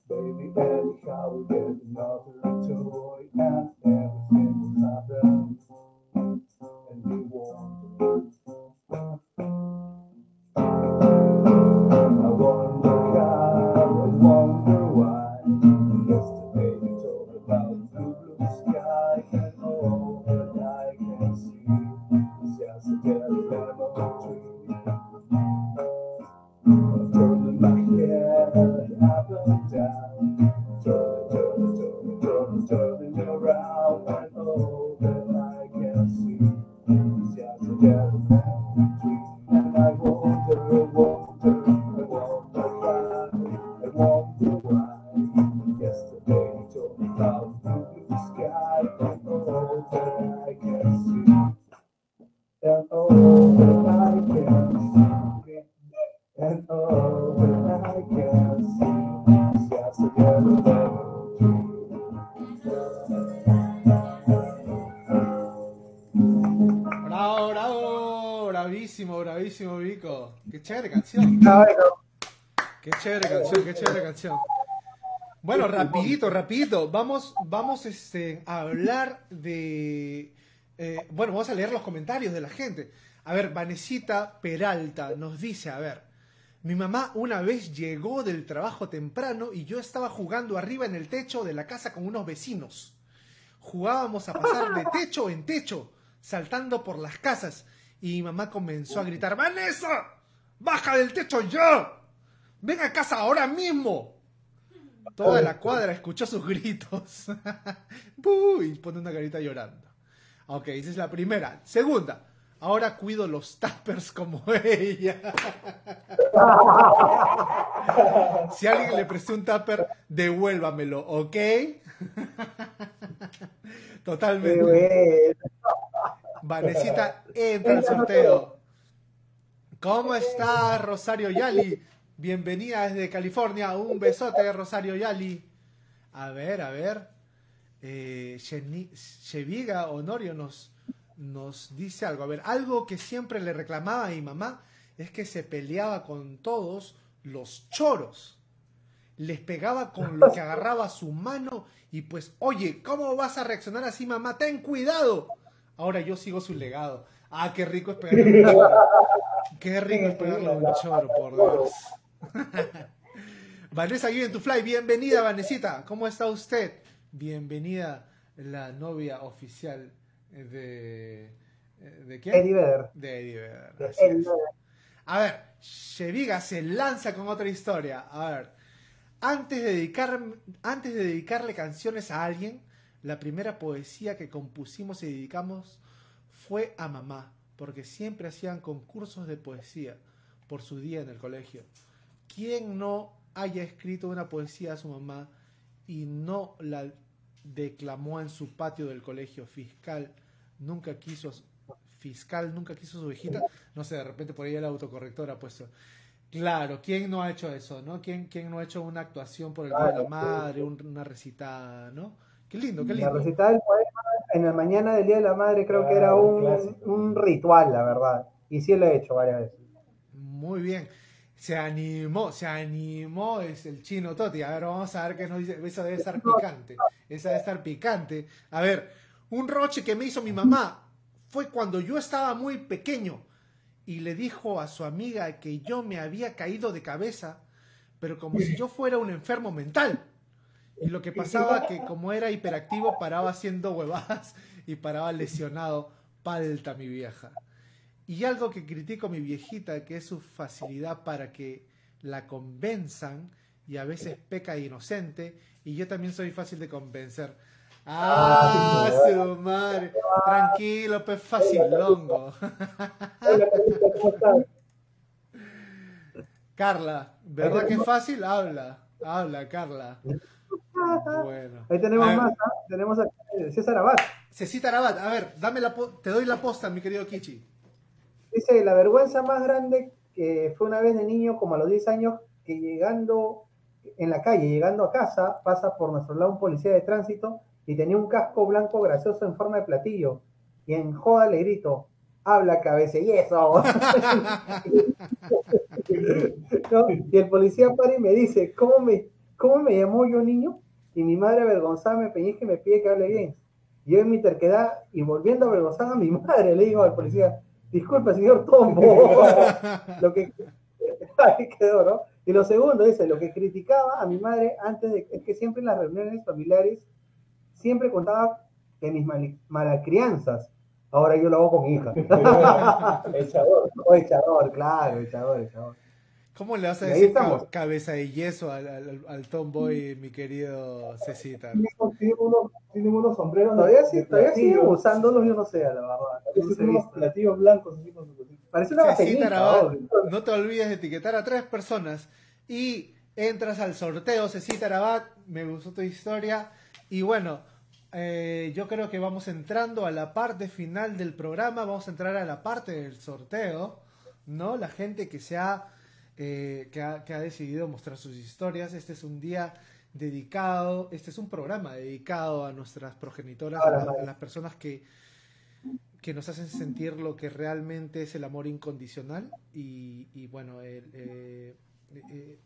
baby. Anyhow, we get another toy, and everything chévere canción. Qué chévere canción, qué chévere canción. Bueno, rapidito, rapidito. Vamos, vamos este, a hablar de... eh, bueno, vamos a leer los comentarios de la gente. A ver, Vanesita Peralta nos dice, a ver, mi mamá una vez llegó del trabajo temprano y yo estaba jugando arriba en el techo de la casa con unos vecinos. Jugábamos a pasar de techo en techo, saltando por las casas. Y mi mamá comenzó a gritar, Vanessa, baja del techo ya. Ven a casa ahora mismo. Toda la cuadra escuchó sus gritos. [laughs] Y pone una carita llorando. Ok, esa es la primera. Segunda, ahora cuido los tappers como [laughs] ella. si alguien le prestó un tupper, devuélvamelo, ¿ok? [laughs] Totalmente. Vanesita entra al sorteo. ¿Cómo está Rosario Yali? Bienvenida desde California. Un besote, Rosario Yali. A ver, a ver. Eh, Sheviga Honorio nos, nos dice algo. A ver, algo que siempre le reclamaba a mi mamá es que se peleaba con todos los choros. Les pegaba con lo que agarraba su mano y pues, oye, ¿cómo vas a reaccionar así, mamá? Ten cuidado. Ahora yo sigo su legado. Ah, qué rico es pegarle. Qué rico a un choro, por Dios. [laughs] Vanessa Give to Fly, bienvenida, Vanesita. ¿Cómo está usted? Bienvenida, la novia oficial de. ¿De quién? Eddie Vedder. De Eddie Vedder, De así Eddie es. Vedder. A ver, Sheviga se lanza con otra historia. A ver, antes de, dedicar, antes de dedicarle canciones a alguien, la primera poesía que compusimos y dedicamos fue a mamá, porque siempre hacían concursos de poesía por su día en el colegio. ¿Quién no haya escrito una poesía a su mamá y no la declamó en su patio del colegio fiscal? Nunca quiso fiscal nunca quiso su hijita, no sé, de repente por ahí el autocorrector ha puesto. Claro, ¿quién no ha hecho eso, no? ¿Quién, quién no ha hecho una actuación por el Día de la Madre, un- una recitada, no? Qué lindo, qué La lindo. recitada del poema en la mañana del Día de la Madre creo que era un, un ritual, la verdad. Y sí lo he hecho varias veces. Muy bien. Se animó, se animó es el chino Toti. A ver, vamos a ver qué nos dice. Eso debe estar picante. Esa debe estar picante. A ver, un roche que me hizo mi mamá fue cuando yo estaba muy pequeño y le dijo a su amiga que yo me había caído de cabeza, pero como si yo fuera un enfermo mental. Y lo que pasaba que como era hiperactivo paraba haciendo huevadas y paraba lesionado. Palta mi vieja. Y algo que critico a mi viejita, que es su facilidad para que la convenzan y a veces peca inocente, y yo también soy fácil de convencer. ¡Ah, su! Tranquilo, pues ¿cómo estás? [laughs] Carla, ¿verdad que es fácil? Habla, habla, Carla. Bueno. Ahí tenemos más, ¿ah? tenemos a César Abad. Cecita Rabat, a ver, dame la te doy la posta, mi querido Kichi. Dice, la vergüenza más grande que fue una vez de niño, como a los 10 años, que llegando en la calle, llegando a casa, pasa por nuestro lado un policía de tránsito y tenía un casco blanco gracioso en forma de platillo. Y en joda le grito, habla cabeza y eso. [laughs] ¿No? Y el policía para y me dice, ¿cómo me, ¿cómo me llamó yo niño? Y mi madre avergonzada me peñizca y me pide que hable bien. Y yo en mi terquedad y volviendo a avergonzar a mi madre, le digo al policía, disculpe señor Tombo. [laughs] lo que [laughs] ahí quedó, ¿no? Y lo segundo dice, lo que criticaba a mi madre antes de es que siempre en las reuniones familiares siempre contaba que mis mal- malacrianzas. Ahora yo lo hago con mi hija. Echador. O echador, claro, echador, echador. ¿Cómo le vas a decir ca- cabeza de yeso al, al, al tomboy, mi querido Cecita? Tiene unos, tiene unos sombreros. Todavía sí, todavía siguen platillos. usándolos, yo no sé, la verdad. Tiene unos platillos blancos así con su cosita. Parece una Cecita Rabat, ¿no? no te olvides de etiquetar a tres personas y entras al sorteo Cecita Rabat, me gustó tu historia y bueno, eh, yo creo que vamos entrando a la parte final del programa, vamos a entrar a la parte del sorteo, ¿no? La gente que se ha, eh, que ha, decidido mostrar sus historias, este es un día dedicado, este es un programa dedicado a nuestras progenitoras, a, las personas que que nos hacen sentir lo que realmente es el amor incondicional. Y, bueno, eh, eh,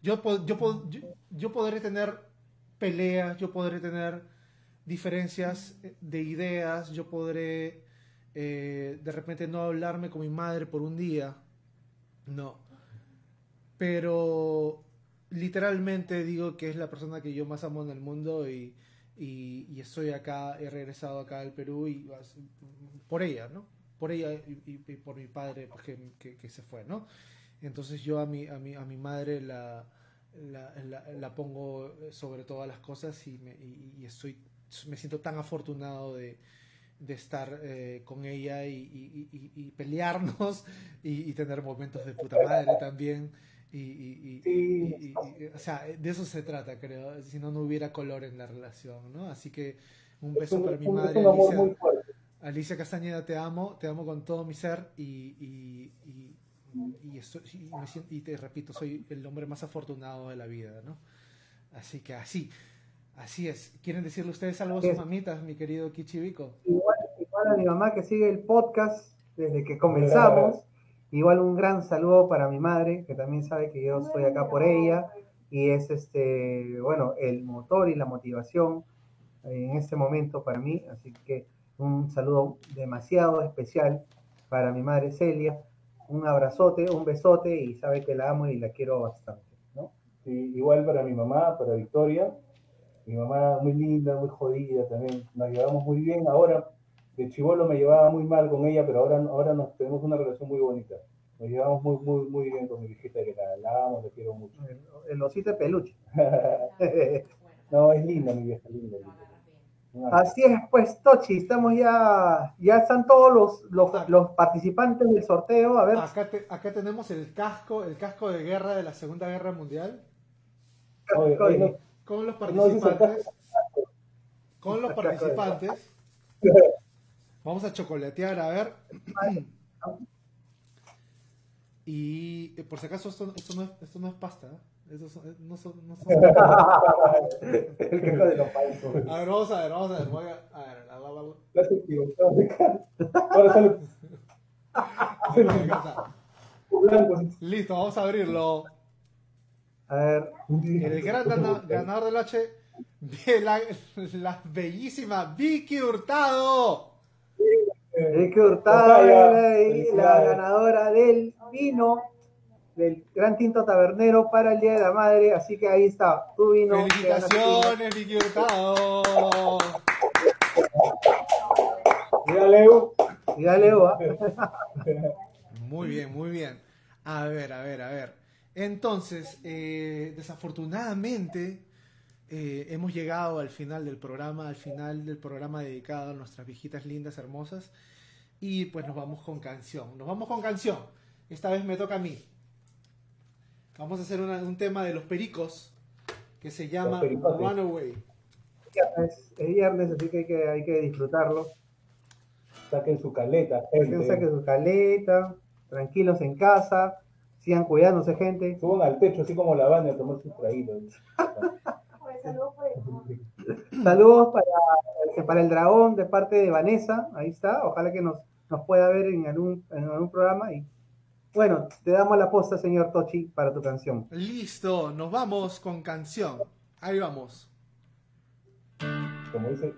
yo, yo, yo, yo podré tener peleas, yo podré tener diferencias de ideas, yo podré eh, de repente no hablarme con mi madre por un día, no, pero literalmente digo que es la persona que yo más amo en el mundo y, y, estoy acá, he regresado acá al Perú y por ella, ¿no? Por ella y, por mi padre pues, que, que- se fue, ¿no? Entonces yo a mi, a mi, a mi madre la, la, la- pongo sobre todas las cosas y, me, y, estoy, me siento tan afortunado de, de estar eh, con ella y, pelearnos [laughs] y tener momentos de puta madre también. Y, y- y- Sí. y- y- y- o sea, de eso se trata, creo. Si no, no hubiera color en la relación, ¿no? Así que un Es beso un, para mi madre, un amor Alicia. muy fuerte. Alicia Castañeda, te amo, te amo con todo mi ser y, y, y, y estoy- y me siento- y te repito, soy el hombre más afortunado de la vida, ¿no? Así que así, así es. ¿Quieren decirle ustedes algo a sus mamitas, mi querido Kichibico? Igual, igual a mi mamá que sigue el podcast desde que comenzamos. Igual un gran saludo para mi madre, que también sabe que yo estoy acá por ella y es este, bueno, el motor y la motivación en este momento para mí. Así que un saludo demasiado especial para mi madre Celia. Un abrazote, un besote y sabe que la amo y la quiero bastante. ¿no? Sí, igual para mi mamá, para Victoria. Mi mamá muy linda, muy jodida también. Nos llevamos muy bien. Ahora, de chivolo me llevaba muy mal con ella, pero ahora, ahora nos tenemos una relación muy bonita. Nos llevamos muy, muy, muy bien con mi hijita, que la, la amo, la quiero mucho. El, el osito de peluche. [laughs] no, es linda, mi vieja, linda. linda. Así es, pues Tochi, estamos ya, ya están todos los, los, los participantes del sorteo. A ver, Acá, te- acá tenemos el casco, el casco de guerra de la Segunda Guerra Mundial, Oye, Oye, ahí no- con los No participantes. Con los participantes. [laughs] Vamos a chocolatear, a ver. Y eh, por si acaso esto, esto, no, es, esto no es pasta. ¿eh? Estos son- eh, no son- no son- [laughs] el quejo de los. A ver, vamos a ver, vamos a ver. Voy a, a ver, la, la, la. Ahora sale. [laughs] Listo, vamos a abrirlo. A ver, El gran gana- ganador del H, de la, la bellísima Vicky Hurtado. Vicky Hurtado la, ganadora del vino del Gran Tinto Tabernero para el Día de la Madre. Así que ahí está, tu vino. Felicitaciones, Vicky Hurtado. Mira, Leo. Eva. [laughs] Muy bien, muy bien. A ver, a ver, a ver. Entonces, eh, desafortunadamente, eh, hemos llegado al final del programa, al final del programa dedicado a nuestras viejitas lindas, hermosas. Y pues nos vamos con canción. Nos vamos con canción. Esta vez me toca a mí. Vamos a hacer una- un tema de los pericos que se llama. Runaway. Es, es viernes, así que hay que, hay que disfrutarlo. Saquen su caleta, gente. saquen su caleta, tranquilos en casa, sigan cuidándose, gente. Suban al techo, así como la banda, a tomar sus traídos. [laughs] Pues, saludos para, para el dragón de parte de Vanessa, ahí está, ojalá que nos, nos pueda ver en algún, en algún programa. Y bueno, te damos la posta, señor Tochi, para tu canción. Listo, nos vamos con canción. Ahí vamos. Como dice.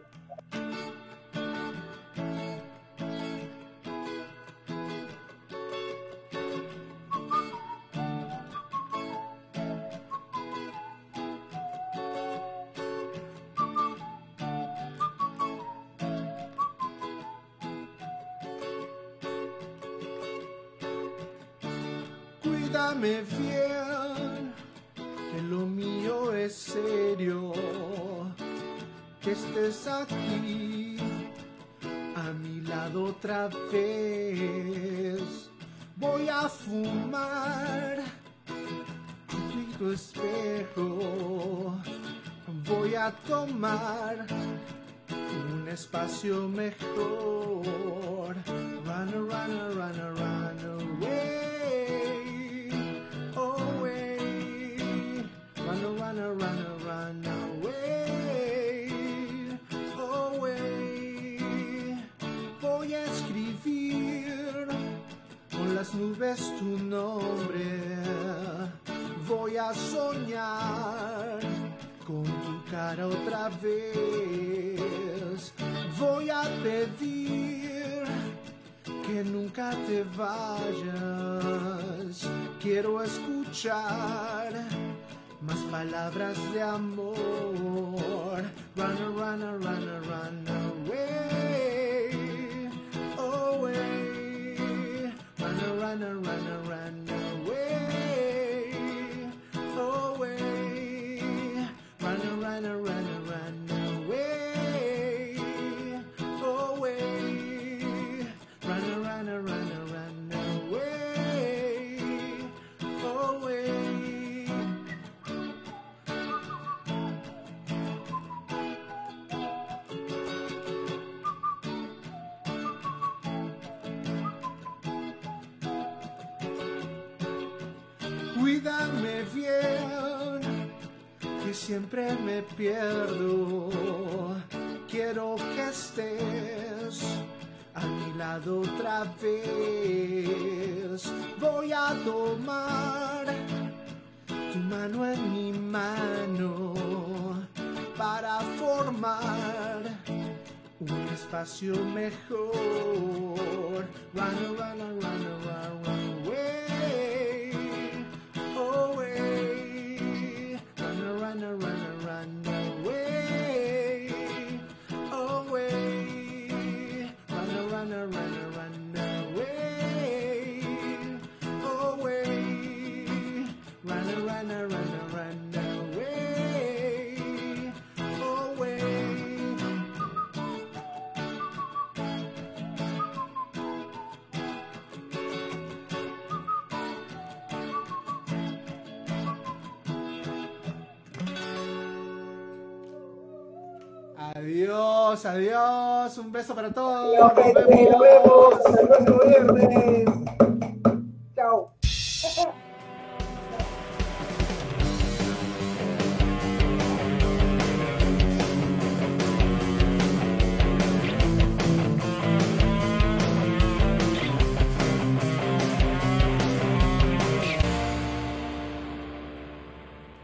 Cuídame fiel, que lo mío es serio. Que estés aquí a mi lado otra vez. Voy a fumar y tu espejo. Voy a tomar un espacio mejor. Run, run, run, run away. run, run, run away, away. Voy a escribir con las nubes tu nombre. Voy a soñar con tu cara otra vez. Voy a pedir que nunca te vayas. Quiero escuchar más palabras de amor. Run, run, run, run away, away. Run, run, run, run Cuídame bien, que siempre me pierdo. Quiero que estés a mi lado otra vez. Voy a tomar tu mano en mi mano para formar un espacio mejor. Adiós, un beso para todos. Nos vemos.